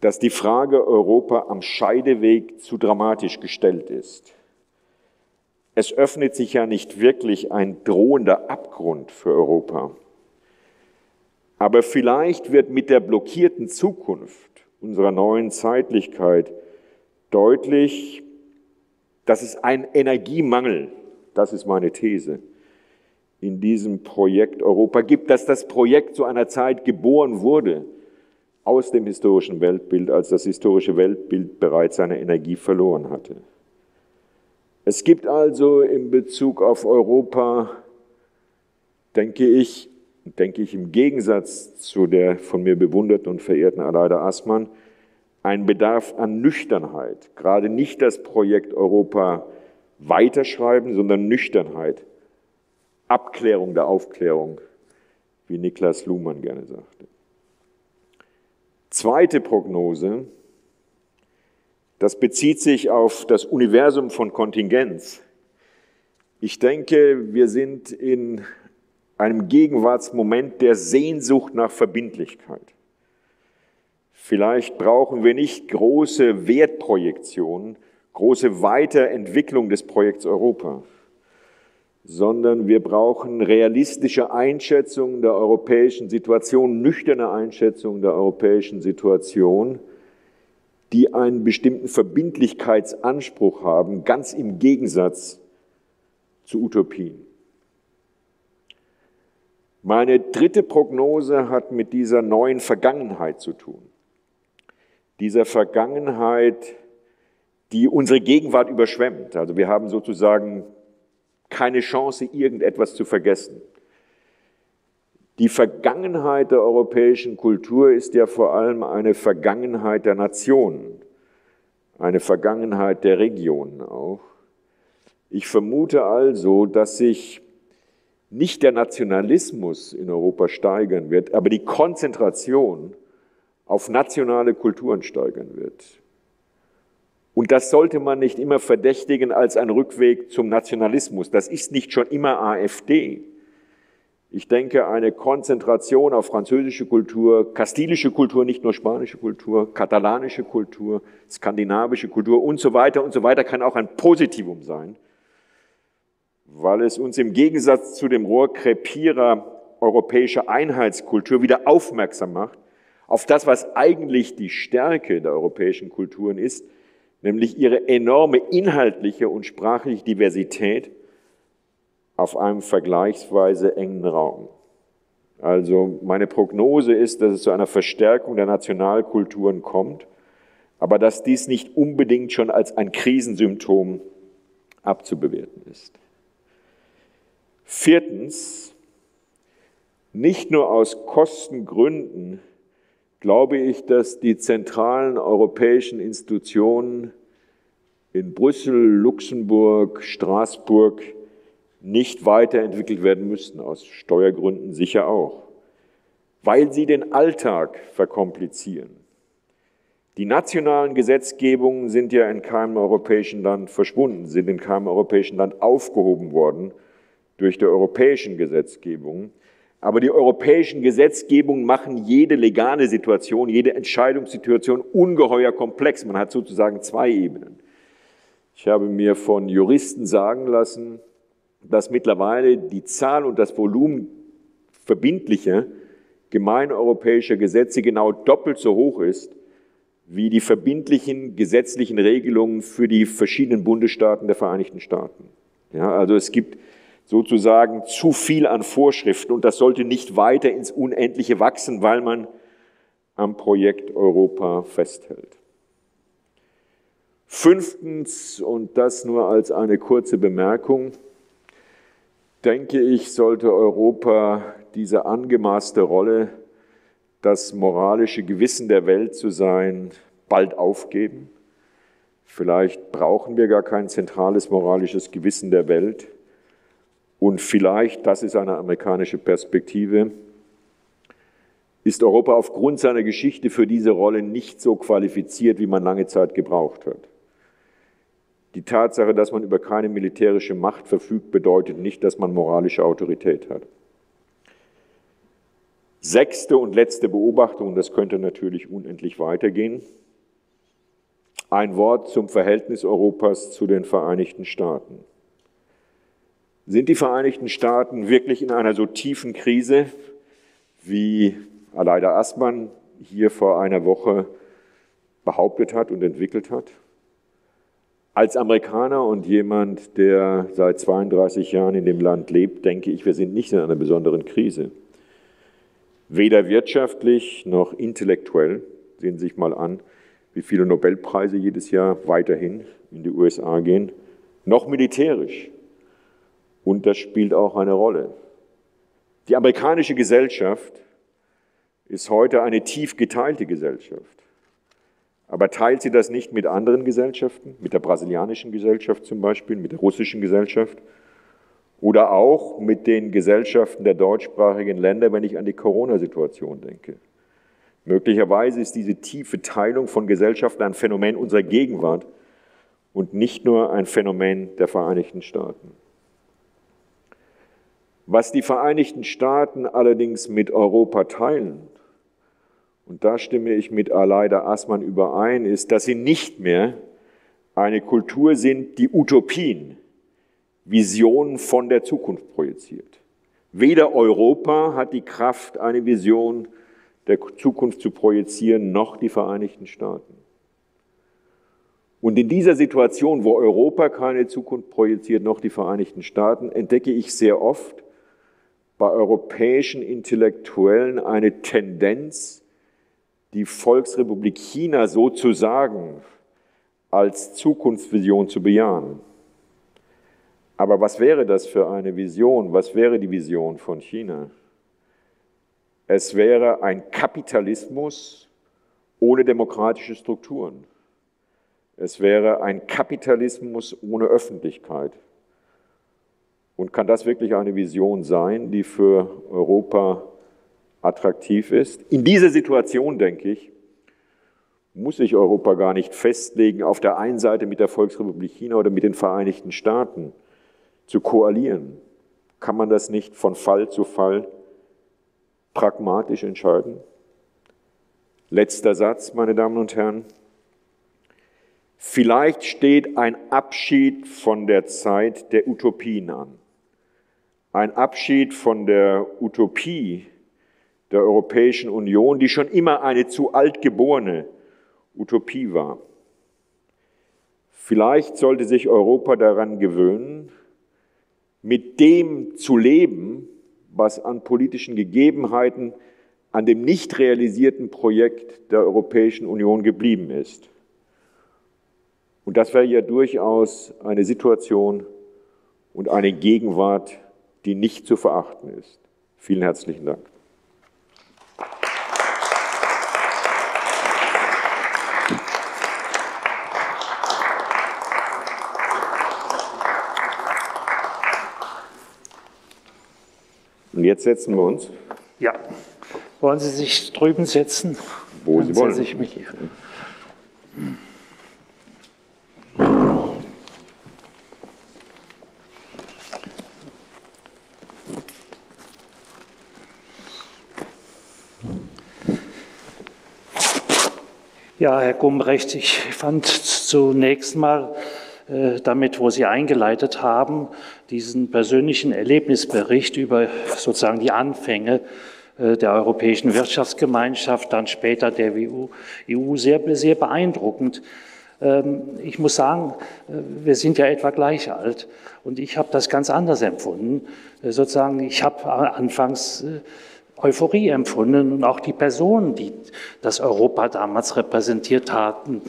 dass die Frage Europa am Scheideweg zu dramatisch gestellt ist. Es öffnet sich ja nicht wirklich ein drohender Abgrund für Europa. Aber vielleicht wird mit der blockierten Zukunft unserer neuen Zeitlichkeit deutlich, dass es einen Energiemangel, das ist meine These, in diesem Projekt Europa gibt, dass das Projekt zu einer Zeit geboren wurde, aus dem historischen Weltbild, als das historische Weltbild bereits seine Energie verloren hatte. Es gibt also in Bezug auf Europa, denke ich, denke ich im Gegensatz zu der von mir bewunderten und verehrten Aleida Aßmann, einen Bedarf an Nüchternheit. Gerade nicht das Projekt Europa weiterschreiben, sondern Nüchternheit. Abklärung der Aufklärung, wie Niklas Luhmann gerne sagte. Zweite Prognose, das bezieht sich auf das Universum von Kontingenz. Ich denke, wir sind in einem Gegenwartsmoment der Sehnsucht nach Verbindlichkeit. Vielleicht brauchen wir nicht große Wertprojektionen, große Weiterentwicklung des Projekts Europa sondern wir brauchen realistische Einschätzungen der europäischen Situation, nüchterne Einschätzungen der europäischen Situation, die einen bestimmten Verbindlichkeitsanspruch haben, ganz im Gegensatz zu Utopien. Meine dritte Prognose hat mit dieser neuen Vergangenheit zu tun. Dieser Vergangenheit, die unsere Gegenwart überschwemmt. Also wir haben sozusagen keine Chance, irgendetwas zu vergessen. Die Vergangenheit der europäischen Kultur ist ja vor allem eine Vergangenheit der Nationen, eine Vergangenheit der Regionen auch. Ich vermute also, dass sich nicht der Nationalismus in Europa steigern wird, aber die Konzentration auf nationale Kulturen steigern wird. Und das sollte man nicht immer verdächtigen als ein Rückweg zum Nationalismus. Das ist nicht schon immer AfD. Ich denke, eine Konzentration auf französische Kultur, kastilische Kultur, nicht nur spanische Kultur, katalanische Kultur, skandinavische Kultur und so weiter und so weiter kann auch ein Positivum sein, weil es uns im Gegensatz zu dem Rohrkrepierer europäischer Einheitskultur wieder aufmerksam macht auf das, was eigentlich die Stärke der europäischen Kulturen ist, nämlich ihre enorme inhaltliche und sprachliche Diversität auf einem vergleichsweise engen Raum. Also meine Prognose ist, dass es zu einer Verstärkung der Nationalkulturen kommt, aber dass dies nicht unbedingt schon als ein Krisensymptom abzubewerten ist. Viertens, nicht nur aus Kostengründen glaube ich, dass die zentralen europäischen Institutionen in Brüssel, Luxemburg, Straßburg nicht weiterentwickelt werden müssten, aus Steuergründen sicher auch, weil sie den Alltag verkomplizieren. Die nationalen Gesetzgebungen sind ja in keinem europäischen Land verschwunden, sind in keinem europäischen Land aufgehoben worden durch die europäischen Gesetzgebungen. Aber die europäischen Gesetzgebungen machen jede legale Situation, jede Entscheidungssituation ungeheuer komplex. Man hat sozusagen zwei Ebenen. Ich habe mir von Juristen sagen lassen, dass mittlerweile die Zahl und das Volumen verbindlicher gemeineuropäischer Gesetze genau doppelt so hoch ist wie die verbindlichen gesetzlichen Regelungen für die verschiedenen Bundesstaaten der Vereinigten Staaten. Ja, also es gibt sozusagen zu viel an Vorschriften und das sollte nicht weiter ins Unendliche wachsen, weil man am Projekt Europa festhält. Fünftens, und das nur als eine kurze Bemerkung, denke ich, sollte Europa diese angemaßte Rolle, das moralische Gewissen der Welt zu sein, bald aufgeben. Vielleicht brauchen wir gar kein zentrales moralisches Gewissen der Welt. Und vielleicht, das ist eine amerikanische Perspektive, ist Europa aufgrund seiner Geschichte für diese Rolle nicht so qualifiziert, wie man lange Zeit gebraucht hat. Die Tatsache, dass man über keine militärische Macht verfügt, bedeutet nicht, dass man moralische Autorität hat. Sechste und letzte Beobachtung, das könnte natürlich unendlich weitergehen. Ein Wort zum Verhältnis Europas zu den Vereinigten Staaten. Sind die Vereinigten Staaten wirklich in einer so tiefen Krise, wie Aleida Aßmann hier vor einer Woche behauptet hat und entwickelt hat? Als Amerikaner und jemand, der seit 32 Jahren in dem Land lebt, denke ich, wir sind nicht in einer besonderen Krise. Weder wirtschaftlich noch intellektuell. Sehen Sie sich mal an, wie viele Nobelpreise jedes Jahr weiterhin in die USA gehen, noch militärisch. Und das spielt auch eine Rolle. Die amerikanische Gesellschaft ist heute eine tief geteilte Gesellschaft. Aber teilt sie das nicht mit anderen Gesellschaften, mit der brasilianischen Gesellschaft zum Beispiel, mit der russischen Gesellschaft oder auch mit den Gesellschaften der deutschsprachigen Länder, wenn ich an die Corona-Situation denke? Möglicherweise ist diese tiefe Teilung von Gesellschaften ein Phänomen unserer Gegenwart und nicht nur ein Phänomen der Vereinigten Staaten. Was die Vereinigten Staaten allerdings mit Europa teilen, und da stimme ich mit Aleida Aßmann überein, ist, dass sie nicht mehr eine Kultur sind, die Utopien, Visionen von der Zukunft projiziert. Weder Europa hat die Kraft, eine Vision der Zukunft zu projizieren, noch die Vereinigten Staaten. Und in dieser Situation, wo Europa keine Zukunft projiziert, noch die Vereinigten Staaten, entdecke ich sehr oft bei europäischen Intellektuellen eine Tendenz, die Volksrepublik China sozusagen als Zukunftsvision zu bejahen. Aber was wäre das für eine Vision? Was wäre die Vision von China? Es wäre ein Kapitalismus ohne demokratische Strukturen. Es wäre ein Kapitalismus ohne Öffentlichkeit. Und kann das wirklich eine Vision sein, die für Europa attraktiv ist. In dieser Situation, denke ich, muss sich Europa gar nicht festlegen, auf der einen Seite mit der Volksrepublik China oder mit den Vereinigten Staaten zu koalieren. Kann man das nicht von Fall zu Fall pragmatisch entscheiden? Letzter Satz, meine Damen und Herren. Vielleicht steht ein Abschied von der Zeit der Utopien an. Ein Abschied von der Utopie der Europäischen Union, die schon immer eine zu alt geborene Utopie war. Vielleicht sollte sich Europa daran gewöhnen, mit dem zu leben, was an politischen Gegebenheiten, an dem nicht realisierten Projekt der Europäischen Union geblieben ist. Und das wäre ja durchaus eine Situation und eine Gegenwart, die nicht zu verachten ist. Vielen herzlichen Dank. Und jetzt setzen wir uns. Ja. Wollen Sie sich drüben setzen? Wo Sie wollen. setze Ja, Herr Gumbrecht, ich fand zunächst mal äh, damit, wo Sie eingeleitet haben, diesen persönlichen Erlebnisbericht über sozusagen die Anfänge äh, der Europäischen Wirtschaftsgemeinschaft, dann später der EU, EU sehr, sehr beeindruckend. Ähm, Ich muss sagen, äh, wir sind ja etwa gleich alt und ich habe das ganz anders empfunden. Sozusagen, ich habe anfangs Euphorie empfunden und auch die Personen, die das Europa damals repräsentiert hatten,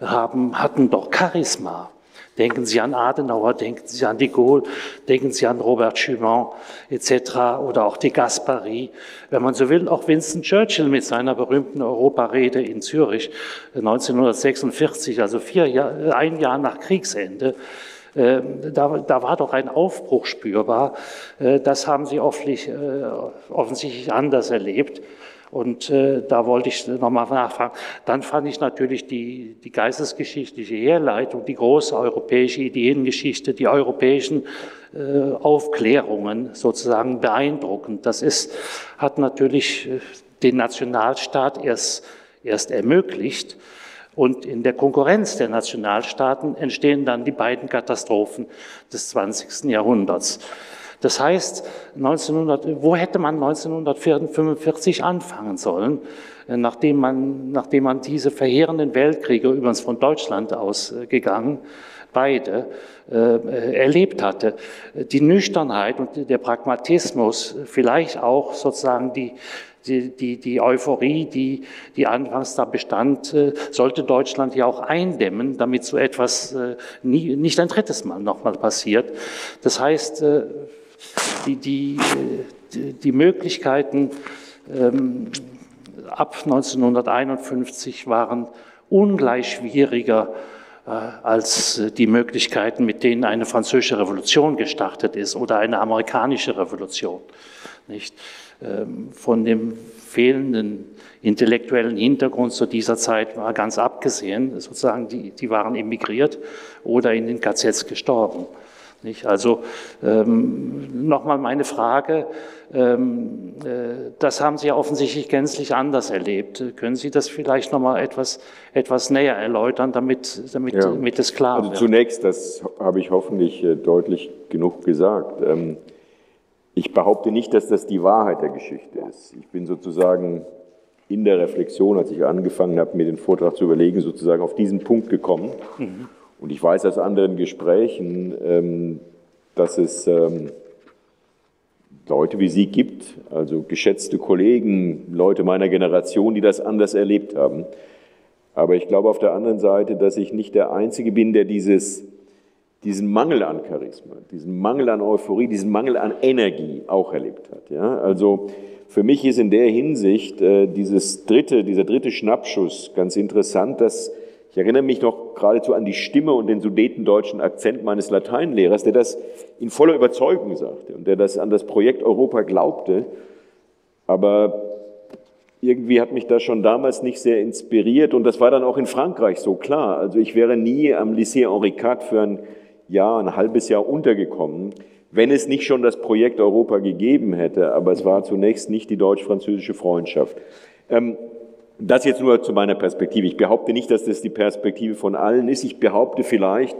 haben, hatten doch Charisma. Denken Sie an Adenauer, denken Sie an de Gaulle, denken Sie an Robert Schumann etc. oder auch de Gasperi. Wenn man so will, auch Winston Churchill mit seiner berühmten Europarede in Zürich 1946, also vier Jahr, ein Jahr nach Kriegsende. Äh, Da, da war doch ein Aufbruch spürbar. Äh, Das haben Sie äh, offensichtlich anders erlebt. Und äh, da wollte ich nochmal nachfragen. Dann fand ich natürlich die, die geistesgeschichtliche Herleitung, die große europäische Ideengeschichte, die europäischen Aufklärungen sozusagen beeindruckend. Das ist, hat natürlich den Nationalstaat erst, erst ermöglicht. Und in der Konkurrenz der Nationalstaaten entstehen dann die beiden Katastrophen des 20. Jahrhunderts. Das heißt, 1900, wo hätte man 1945 anfangen sollen, äh, nachdem man, nachdem man diese verheerenden Weltkriege, übrigens von Deutschland ausgegangen, beide äh, erlebt hatte. Die Nüchternheit und der Pragmatismus, vielleicht auch sozusagen die, die, die, die Euphorie, die, die anfangs da bestand, äh, sollte Deutschland ja auch eindämmen, damit so etwas äh, nie, nicht ein drittes Mal nochmal passiert. Das heißt, äh, die, die, die, Möglichkeiten ähm, ab 1951 waren ungleich schwieriger als die Möglichkeiten, mit denen eine französische Revolution gestartet ist oder eine amerikanische Revolution. Nicht? Ähm, Von dem fehlenden intellektuellen Hintergrund zu dieser Zeit war ganz abgesehen, sozusagen, die, die waren emigriert oder in den KZs gestorben. Nicht? Also ähm, nochmal meine Frage, ähm, äh, das haben Sie ja offensichtlich gänzlich anders erlebt. Können Sie das vielleicht nochmal etwas, etwas näher erläutern, damit, damit, Ja. damit es klar Also wird? zunächst, das habe ich hoffentlich äh, deutlich genug gesagt. ähm, Ich behaupte nicht, dass das die Wahrheit der Geschichte ist. Ich bin sozusagen in der Reflexion, als ich angefangen habe, mir den Vortrag zu überlegen, sozusagen auf diesen Punkt gekommen. Und ich weiß aus anderen Gesprächen, ähm, dass es ähm, Leute wie Sie gibt, also geschätzte Kollegen, Leute meiner Generation, die das anders erlebt haben. Aber ich glaube auf der anderen Seite, dass ich nicht der Einzige bin, der dieses, diesen Mangel an Charisma, diesen Mangel an Euphorie, diesen Mangel an Energie auch erlebt hat. Ja? Also für mich ist in der Hinsicht äh, dieses dritte, dieser dritte Schnappschuss ganz interessant, dass ich erinnere mich noch geradezu an die Stimme und den sudetendeutschen Akzent meines Lateinlehrers, der das in voller Überzeugung sagte und der das an das Projekt Europa glaubte. Aber irgendwie hat mich das schon damals nicht sehr inspiriert und das war dann auch in Frankreich so klar. Also ich wäre nie am Lycée Henri IV für ein Jahr, ein halbes Jahr untergekommen, wenn es nicht schon das Projekt Europa gegeben hätte, aber es war zunächst nicht die deutsch-französische Freundschaft. Ähm, das jetzt nur zu meiner Perspektive. Ich behaupte nicht, dass das die Perspektive von allen ist. Ich behaupte vielleicht,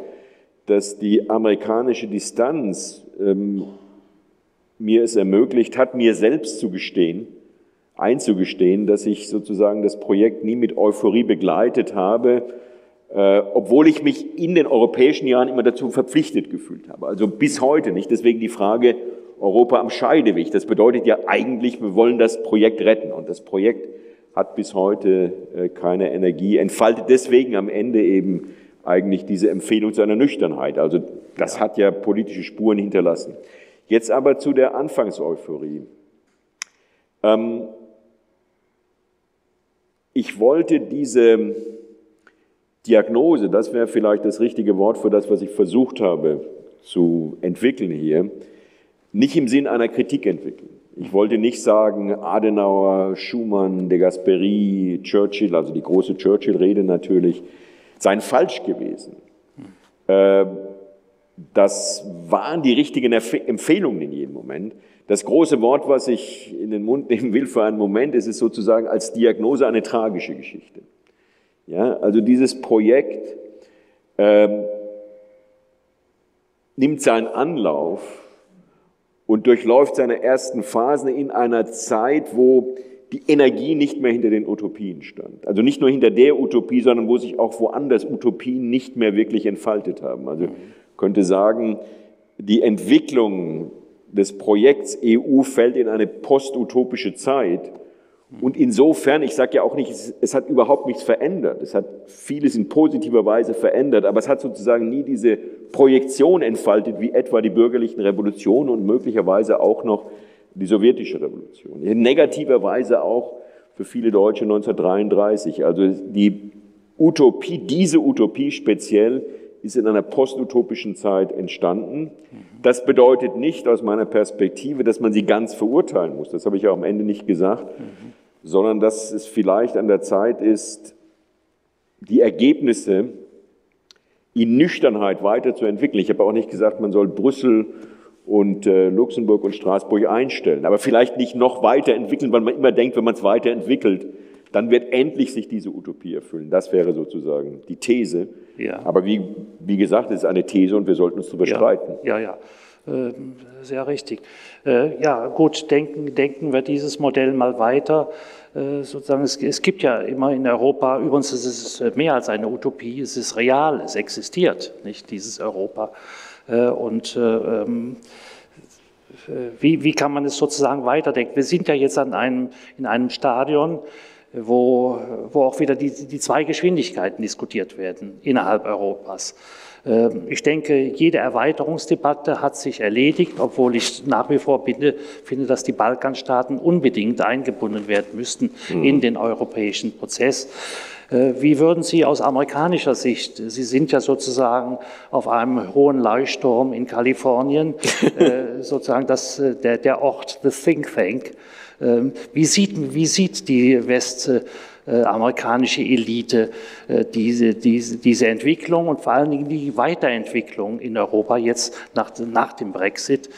dass die amerikanische Distanz ähm, mir es ermöglicht hat, mir selbst zu gestehen, einzugestehen, dass ich sozusagen das Projekt nie mit Euphorie begleitet habe, äh, obwohl ich mich in den europäischen Jahren immer dazu verpflichtet gefühlt habe. Also bis heute nicht. Deswegen die Frage Europa am Scheideweg. Das bedeutet ja eigentlich, wir wollen das Projekt retten. Und das Projekt hat bis heute äh, keine Energie, entfaltet deswegen am Ende eben eigentlich diese Empfehlung zu einer Nüchternheit. Also das hat ja politische Spuren hinterlassen. Jetzt aber zu der Anfangseuphorie. Ähm, ich wollte diese Diagnose, das wäre vielleicht das richtige Wort für das, was ich versucht habe zu entwickeln hier, nicht im Sinn einer Kritik entwickeln. Ich wollte nicht sagen, Adenauer, Schumann, de Gasperi, Churchill, also die große Churchill-Rede natürlich, seien falsch gewesen. Äh, das waren die richtigen Empfehlungen in jedem Moment. Das große Wort, was ich in den Mund nehmen will für einen Moment, ist es sozusagen als Diagnose eine tragische Geschichte. Ja, also dieses Projekt ähm, nimmt seinen Anlauf und durchläuft seine ersten Phasen in einer Zeit, wo die Energie nicht mehr hinter den Utopien stand. Also nicht nur hinter der Utopie, sondern wo sich auch woanders Utopien nicht mehr wirklich entfaltet haben. Also könnte sagen, die Entwicklung des Projekts EU fällt in eine postutopische Zeit. Und insofern, ich sage ja auch nicht, es, es, hat überhaupt nichts verändert. Es hat vieles in positiver Weise verändert, aber es hat sozusagen nie diese Projektion entfaltet, wie etwa die bürgerlichen Revolutionen und möglicherweise auch noch die sowjetische Revolution. In negativer Weise auch für viele Deutsche 1933. Also die Utopie, diese Utopie speziell, ist in einer postutopischen Zeit entstanden. Das bedeutet nicht aus meiner Perspektive, dass man sie ganz verurteilen muss. Das habe ich ja am Ende nicht gesagt, mhm. Sondern dass es vielleicht an der Zeit ist, die Ergebnisse in Nüchternheit weiterzuentwickeln. Ich habe auch nicht gesagt, man soll Brüssel und äh, Luxemburg und Straßburg einstellen, aber vielleicht nicht noch weiterentwickeln, weil man immer denkt, wenn man es weiterentwickelt, dann wird endlich sich diese Utopie erfüllen. Das wäre sozusagen die These. Ja. Aber wie, wie gesagt, es ist eine These und wir sollten uns darüber ja. streiten. Ja, ja. Äh, sehr richtig. Äh, ja, gut, denken, denken wir dieses Modell mal weiter. Äh, sozusagen, es, es, gibt ja immer in Europa, übrigens ist es mehr als eine Utopie, es ist real, es existiert, nicht dieses Europa. Und ähm, wie, wie kann man es sozusagen weiterdenken? Wir sind ja jetzt an einem, in einem Stadion, wo, wo auch wieder die, die zwei Geschwindigkeiten diskutiert werden innerhalb Europas. Ähm, ich denke, jede Erweiterungsdebatte hat sich erledigt, obwohl ich nach wie vor finde, finde dass die Balkanstaaten unbedingt eingebunden werden müssten mhm. in den europäischen Prozess. Äh, wie würden Sie aus amerikanischer Sicht, Sie sind ja sozusagen auf einem hohen Leuchtturm in Kalifornien, äh, sozusagen das, äh, der, der Ort, the think tank, ähm, wie sieht, wie sieht die westamerikanische Elite äh, diese, diese, diese Entwicklung und vor allen Dingen die Weiterentwicklung in Europa jetzt nach, nach dem Brexit?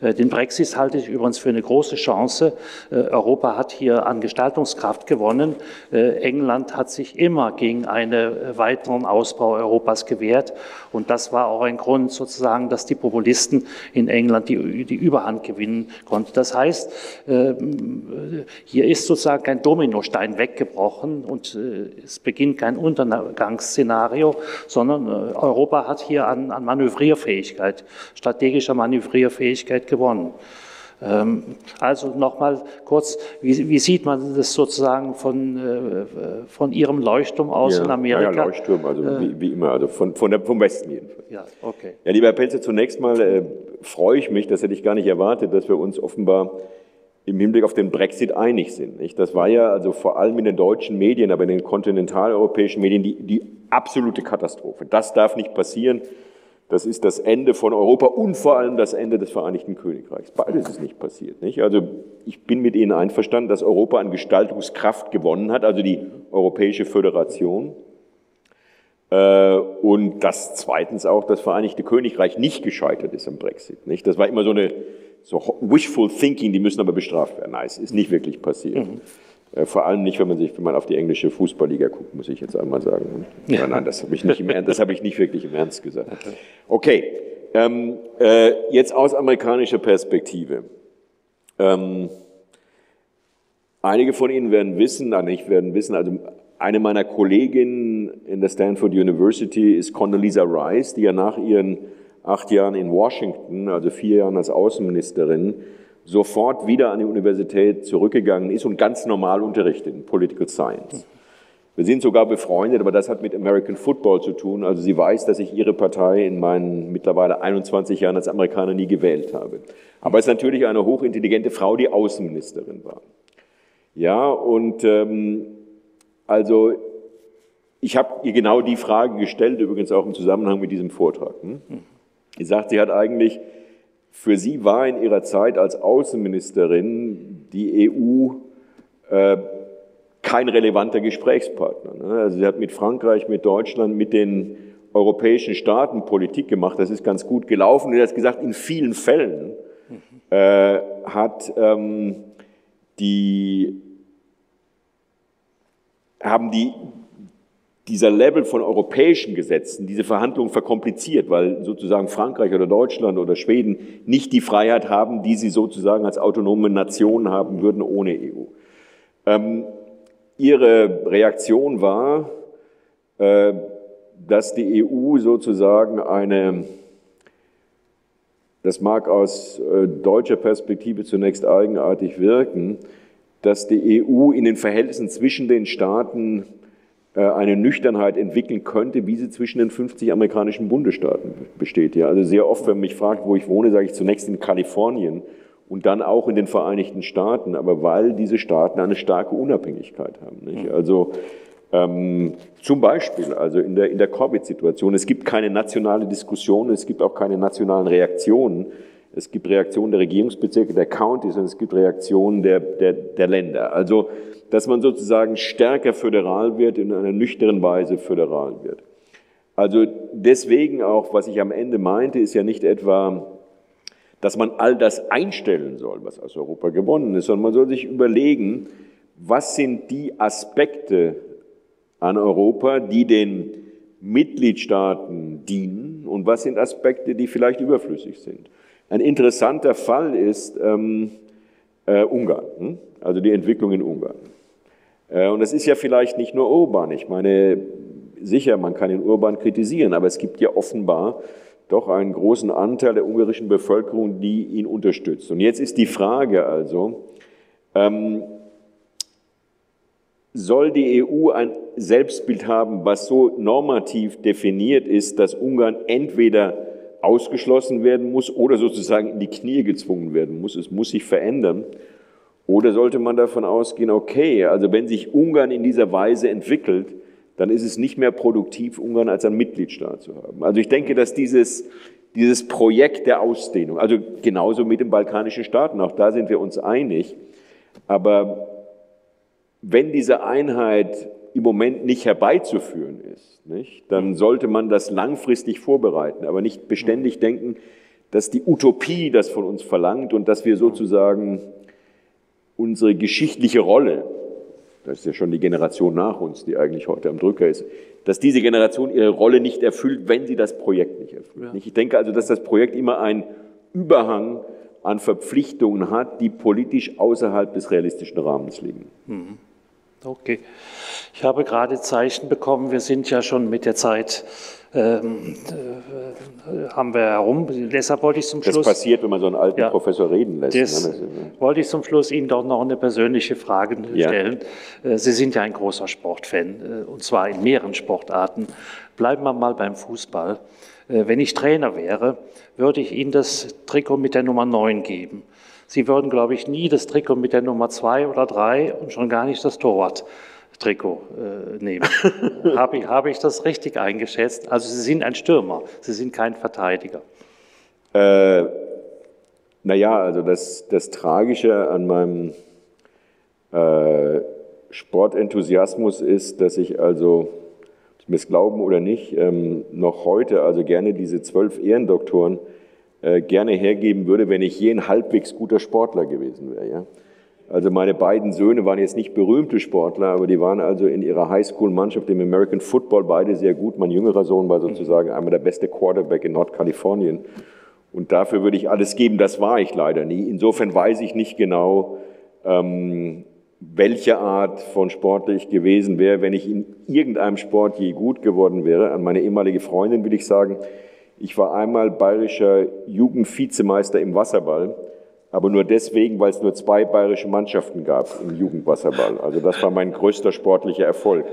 Äh, den Brexit halte ich übrigens für eine große Chance. Äh, Europa hat hier an Gestaltungskraft gewonnen. Äh, England hat sich immer gegen einen weiteren Ausbau Europas gewehrt. Und das war auch ein Grund sozusagen, dass die Populisten in England die, die Überhand gewinnen konnten. Das heißt, hier ist sozusagen ein Dominostein weggebrochen und es beginnt kein Untergangsszenario, sondern Europa hat hier an, an Manövrierfähigkeit, strategischer Manövrierfähigkeit gewonnen. Ähm, also nochmal kurz, wie, wie, sieht man das sozusagen von, äh, von Ihrem Leuchtturm aus ja, in Amerika? Ja, Leuchtturm, also äh, wie, wie, immer, also von, von der, vom Westen jedenfalls. Ja, okay. Ja, lieber Herr Pelzer, zunächst mal äh, freue ich mich, das hätte ich gar nicht erwartet, dass wir uns offenbar im Hinblick auf den Brexit einig sind. Nicht? Das war ja also vor allem in den deutschen Medien, aber in den kontinentaleuropäischen Medien die, die absolute Katastrophe. Das darf nicht passieren. Das ist das Ende von Europa und vor allem das Ende des Vereinigten Königreichs. Beides ist nicht passiert. Nicht? Also ich bin mit Ihnen einverstanden, dass Europa an Gestaltungskraft gewonnen hat, also die Europäische Föderation. Äh, und dass zweitens auch das Vereinigte Königreich nicht gescheitert ist am Brexit. Nicht? Das war immer so eine so wishful thinking, die müssen aber bestraft werden. Nein, es ist nicht wirklich passiert. Mhm. Äh, vor allem nicht, wenn man sich, wenn man auf die englische Fußballliga guckt, muss ich jetzt einmal sagen. Nein, nein, das habe ich nicht im Ernst, das habe ich nicht wirklich im Ernst gesagt. Okay, ähm, äh, jetzt aus amerikanischer Perspektive. Ähm, einige von Ihnen werden wissen, nein, nicht werden wissen, also eine meiner Kolleginnen in der Stanford University ist Condoleezza Rice, die ja nach ihren acht Jahren in Washington, also vier Jahren als Außenministerin, sofort wieder an die Universität zurückgegangen ist und ganz normal unterrichtet in Political Science. Wir sind sogar befreundet, aber das hat mit American Football zu tun. Also sie weiß, dass ich ihre Partei in meinen mittlerweile 21 Jahren als Amerikaner nie gewählt habe. Aber es ist natürlich eine hochintelligente Frau, die Außenministerin war. Ja, und ähm, also ich habe ihr genau die Frage gestellt, übrigens auch im Zusammenhang mit diesem Vortrag. Hm? Sagt, sie hat eigentlich für sie war in ihrer Zeit als Außenministerin die EU äh, kein relevanter Gesprächspartner. Ne? Also sie hat mit Frankreich, mit Deutschland, mit den europäischen Staaten Politik gemacht. Das ist ganz gut gelaufen. Und er hat gesagt, in vielen Fällen äh, hat ähm, die haben die dieser Level von europäischen Gesetzen diese Verhandlungen verkompliziert, weil sozusagen Frankreich oder Deutschland oder Schweden nicht die Freiheit haben, die sie sozusagen als autonome Nation haben würden ohne EU. Ähm, ihre Reaktion war, äh, dass die EU sozusagen eine, das mag aus äh, deutscher Perspektive zunächst eigenartig wirken, dass die EU in den Verhältnissen zwischen den Staaten eine Nüchternheit entwickeln könnte, wie sie zwischen den 50 amerikanischen Bundesstaaten besteht. Ja, also sehr oft, wenn man mich fragt, wo ich wohne, sage ich zunächst in Kalifornien und dann auch in den Vereinigten Staaten, aber weil diese Staaten eine starke Unabhängigkeit haben. Nicht? Mhm. Also ähm, zum Beispiel, also in der, in der Covid-Situation, es gibt keine nationale Diskussion, es gibt auch keine nationalen Reaktionen. Es gibt Reaktionen der Regierungsbezirke, der Counties und es gibt Reaktionen der, der, der Länder. Also dass man sozusagen stärker föderal wird, in einer nüchternen Weise föderal wird. Also deswegen auch, was ich am Ende meinte, ist ja nicht etwa, dass man all das einstellen soll, was aus Europa gewonnen ist, sondern man soll sich überlegen, was sind die Aspekte an Europa, die den Mitgliedstaaten dienen und was sind Aspekte, die vielleicht überflüssig sind. Ein interessanter Fall ist ähm, äh, Ungarn, hm? also die Entwicklung in Ungarn. Äh, und es ist ja vielleicht nicht nur Urban. Ich meine, sicher, man kann den Urban kritisieren, aber es gibt ja offenbar doch einen großen Anteil der ungarischen Bevölkerung, die ihn unterstützt. Und jetzt ist die Frage also, ähm, soll die EU ein Selbstbild haben, was so normativ definiert ist, dass Ungarn entweder ausgeschlossen werden muss oder sozusagen in die Knie gezwungen werden muss. Es muss sich verändern. Oder sollte man davon ausgehen, okay, also wenn sich Ungarn in dieser Weise entwickelt, dann ist es nicht mehr produktiv, Ungarn als ein Mitgliedstaat zu haben. Also ich denke, dass dieses, dieses Projekt der Ausdehnung, also genauso mit den balkanischen Staaten, auch da sind wir uns einig, aber wenn diese Einheit im Moment nicht herbeizuführen ist, nicht, dann sollte man das langfristig vorbereiten, aber nicht beständig denken, dass die Utopie das von uns verlangt und dass wir sozusagen unsere geschichtliche Rolle, das ist ja schon die Generation nach uns, die eigentlich heute am Drücker ist, dass diese Generation ihre Rolle nicht erfüllt, wenn sie das Projekt nicht erfüllt. Ja. Ich denke also, dass das Projekt immer einen Überhang an Verpflichtungen hat, die politisch außerhalb des realistischen Rahmens liegen. Mhm. Okay. Ich habe gerade Zeichen bekommen, wir sind ja schon mit der Zeit ähm, äh, haben wir herum. Deshalb wollte ich zum Schluss. Das passiert, wenn man so einen alten ja, Professor reden lässt. Das ne? wollte ich zum Schluss Ihnen doch noch eine persönliche Frage stellen. Ja. Äh, Sie sind ja ein großer Sportfan, äh, und zwar in mehreren Sportarten. Bleiben wir mal beim Fußball. Wenn ich Trainer wäre, würde ich Ihnen das Trikot mit der Nummer 9 geben. Sie würden, glaube ich, nie das Trikot mit der Nummer 2 oder 3 und schon gar nicht das Torwart Trikot äh, nehmen. Habe ich, hab ich das richtig eingeschätzt? Also Sie sind ein Stürmer, Sie sind kein Verteidiger. Äh, naja, also das, das Tragische an meinem äh, Sportenthusiasmus ist, dass ich also, Sie mir es glauben oder nicht, ähm, noch heute also gerne diese zwölf Ehrendoktoren gerne hergeben würde, wenn ich je ein halbwegs guter Sportler gewesen wäre. Ja? Also meine beiden Söhne waren jetzt nicht berühmte Sportler, aber die waren also in ihrer Highschool-Mannschaft im American Football beide sehr gut. Mein jüngerer Sohn war sozusagen einmal der beste Quarterback in Nordkalifornien. Und dafür würde ich alles geben. Das war ich leider nie. Insofern weiß ich nicht genau, ähm, welche Art von Sportler ich gewesen wäre, wenn ich in irgendeinem Sport je gut geworden wäre. An meine ehemalige Freundin will ich sagen, ich war einmal bayerischer Jugendvizemeister im Wasserball, aber nur deswegen, weil es nur zwei bayerische Mannschaften gab im Jugendwasserball. Also das war mein größter sportlicher Erfolg.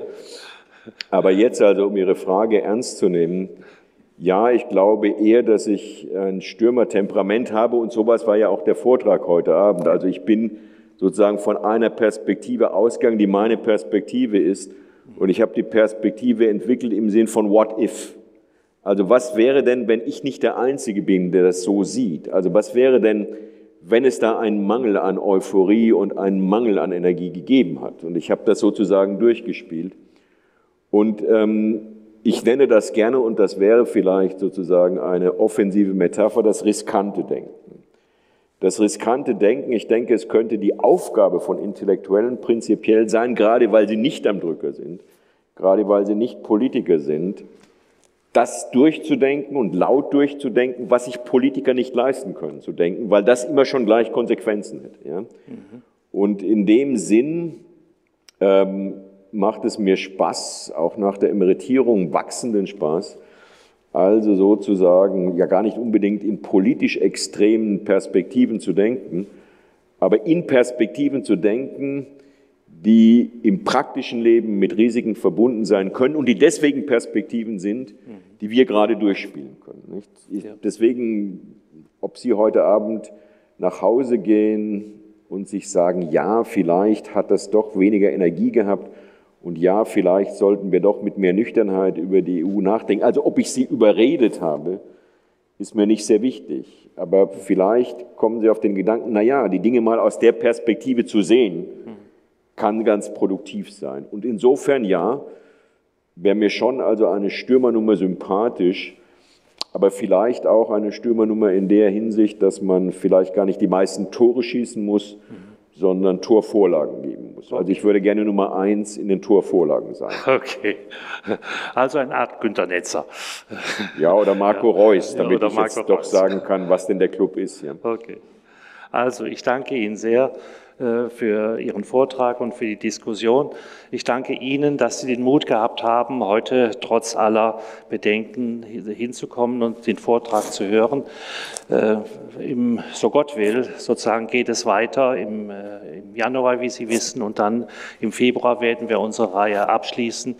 Aber jetzt also, um Ihre Frage ernst zu nehmen, ja, ich glaube eher, dass ich ein Stürmertemperament habe und sowas war ja auch der Vortrag heute Abend. Also ich bin sozusagen von einer Perspektive ausgegangen, die meine Perspektive ist und ich habe die Perspektive entwickelt im Sinn von What if. Also was wäre denn, wenn ich nicht der Einzige bin, der das so sieht? Also was wäre denn, wenn es da einen Mangel an Euphorie und einen Mangel an Energie gegeben hat? Und ich habe das sozusagen durchgespielt. Und ähm, ich nenne das gerne, und das wäre vielleicht sozusagen eine offensive Metapher, das riskante Denken. Das riskante Denken, ich denke, es könnte die Aufgabe von Intellektuellen prinzipiell sein, gerade weil sie nicht am Drücker sind, gerade weil sie nicht Politiker sind, das durchzudenken und laut durchzudenken, was sich Politiker nicht leisten können zu denken, weil das immer schon gleich Konsequenzen hätte. Ja? Mhm. Und in dem Sinn ähm, macht es mir Spaß, auch nach der Emeritierung wachsenden Spaß, also sozusagen ja gar nicht unbedingt in politisch extremen Perspektiven zu denken, aber in Perspektiven zu denken, die im praktischen Leben mit Risiken verbunden sein können und die deswegen Perspektiven sind, die wir gerade durchspielen können. Ich, deswegen, ob Sie heute Abend nach Hause gehen und sich sagen, ja, vielleicht hat das doch weniger Energie gehabt und ja, vielleicht sollten wir doch mit mehr Nüchternheit über die EU nachdenken. Also ob ich Sie überredet habe, ist mir nicht sehr wichtig. Aber vielleicht kommen Sie auf den Gedanken, na ja, die Dinge mal aus der Perspektive zu sehen, kann ganz produktiv sein. Und insofern ja, wäre mir schon also eine Stürmernummer sympathisch, aber vielleicht auch eine Stürmernummer in der Hinsicht, dass man vielleicht gar nicht die meisten Tore schießen muss, mhm. sondern Torvorlagen geben muss. Also ich würde gerne Nummer eins in den Torvorlagen sein. Okay, also eine Art Günter Netzer. Ja, oder Marco ja. Reus, damit ja, ich Marco jetzt Reus. doch sagen kann, was denn der Club ist. Ja. Okay, also ich danke Ihnen sehr für Ihren Vortrag und für die Diskussion. Ich danke Ihnen, dass Sie den Mut gehabt haben, heute trotz aller Bedenken hinzukommen und den Vortrag zu hören. Äh, Im, so Gott will, sozusagen geht es weiter im, äh, im Januar, wie Sie wissen, und dann im Februar werden wir unsere Reihe abschließen.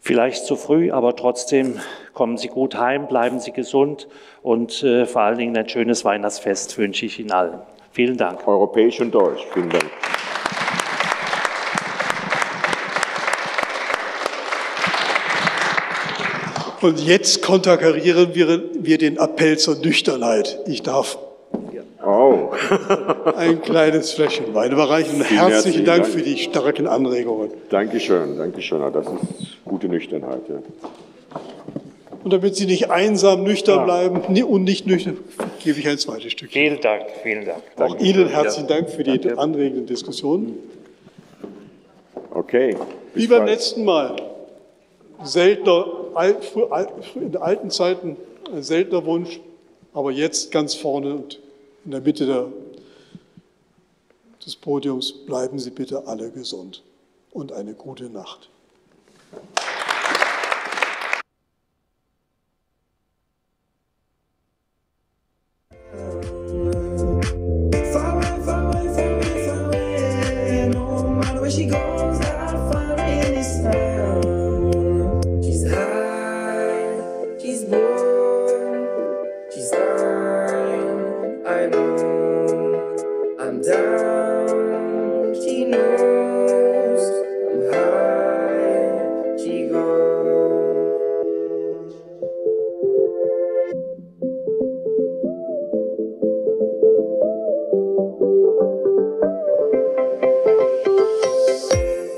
Vielleicht zu früh, aber trotzdem kommen Sie gut heim, bleiben Sie gesund und äh, vor allen Dingen ein schönes Weihnachtsfest wünsche ich Ihnen allen. Vielen Dank. Europäisch und Deutsch. Vielen Dank. Und jetzt konterkarieren wir, wir den Appell zur Nüchternheit. Ich darf oh. ein kleines Fläschchen Wein überreichen. Vielen herzlichen, herzlichen Dank, Dank, für die starken Anregungen. Dankeschön, Dankeschön. Das ist gute Nüchternheit. Ja. Und damit Sie nicht einsam nüchtern ja. bleiben und nicht nüchtern, gebe ich ein zweites Stück. Vielen Dank, vielen Dank. Auch Danke. Ihnen herzlichen Dank für die Danke. anregenden Diskussionen. Okay. Wie beim letzten Mal. Seltener, in alten Zeiten ein seltener Wunsch, aber jetzt ganz vorne und in der Mitte der, des Podiums bleiben Sie bitte alle gesund und eine gute Nacht.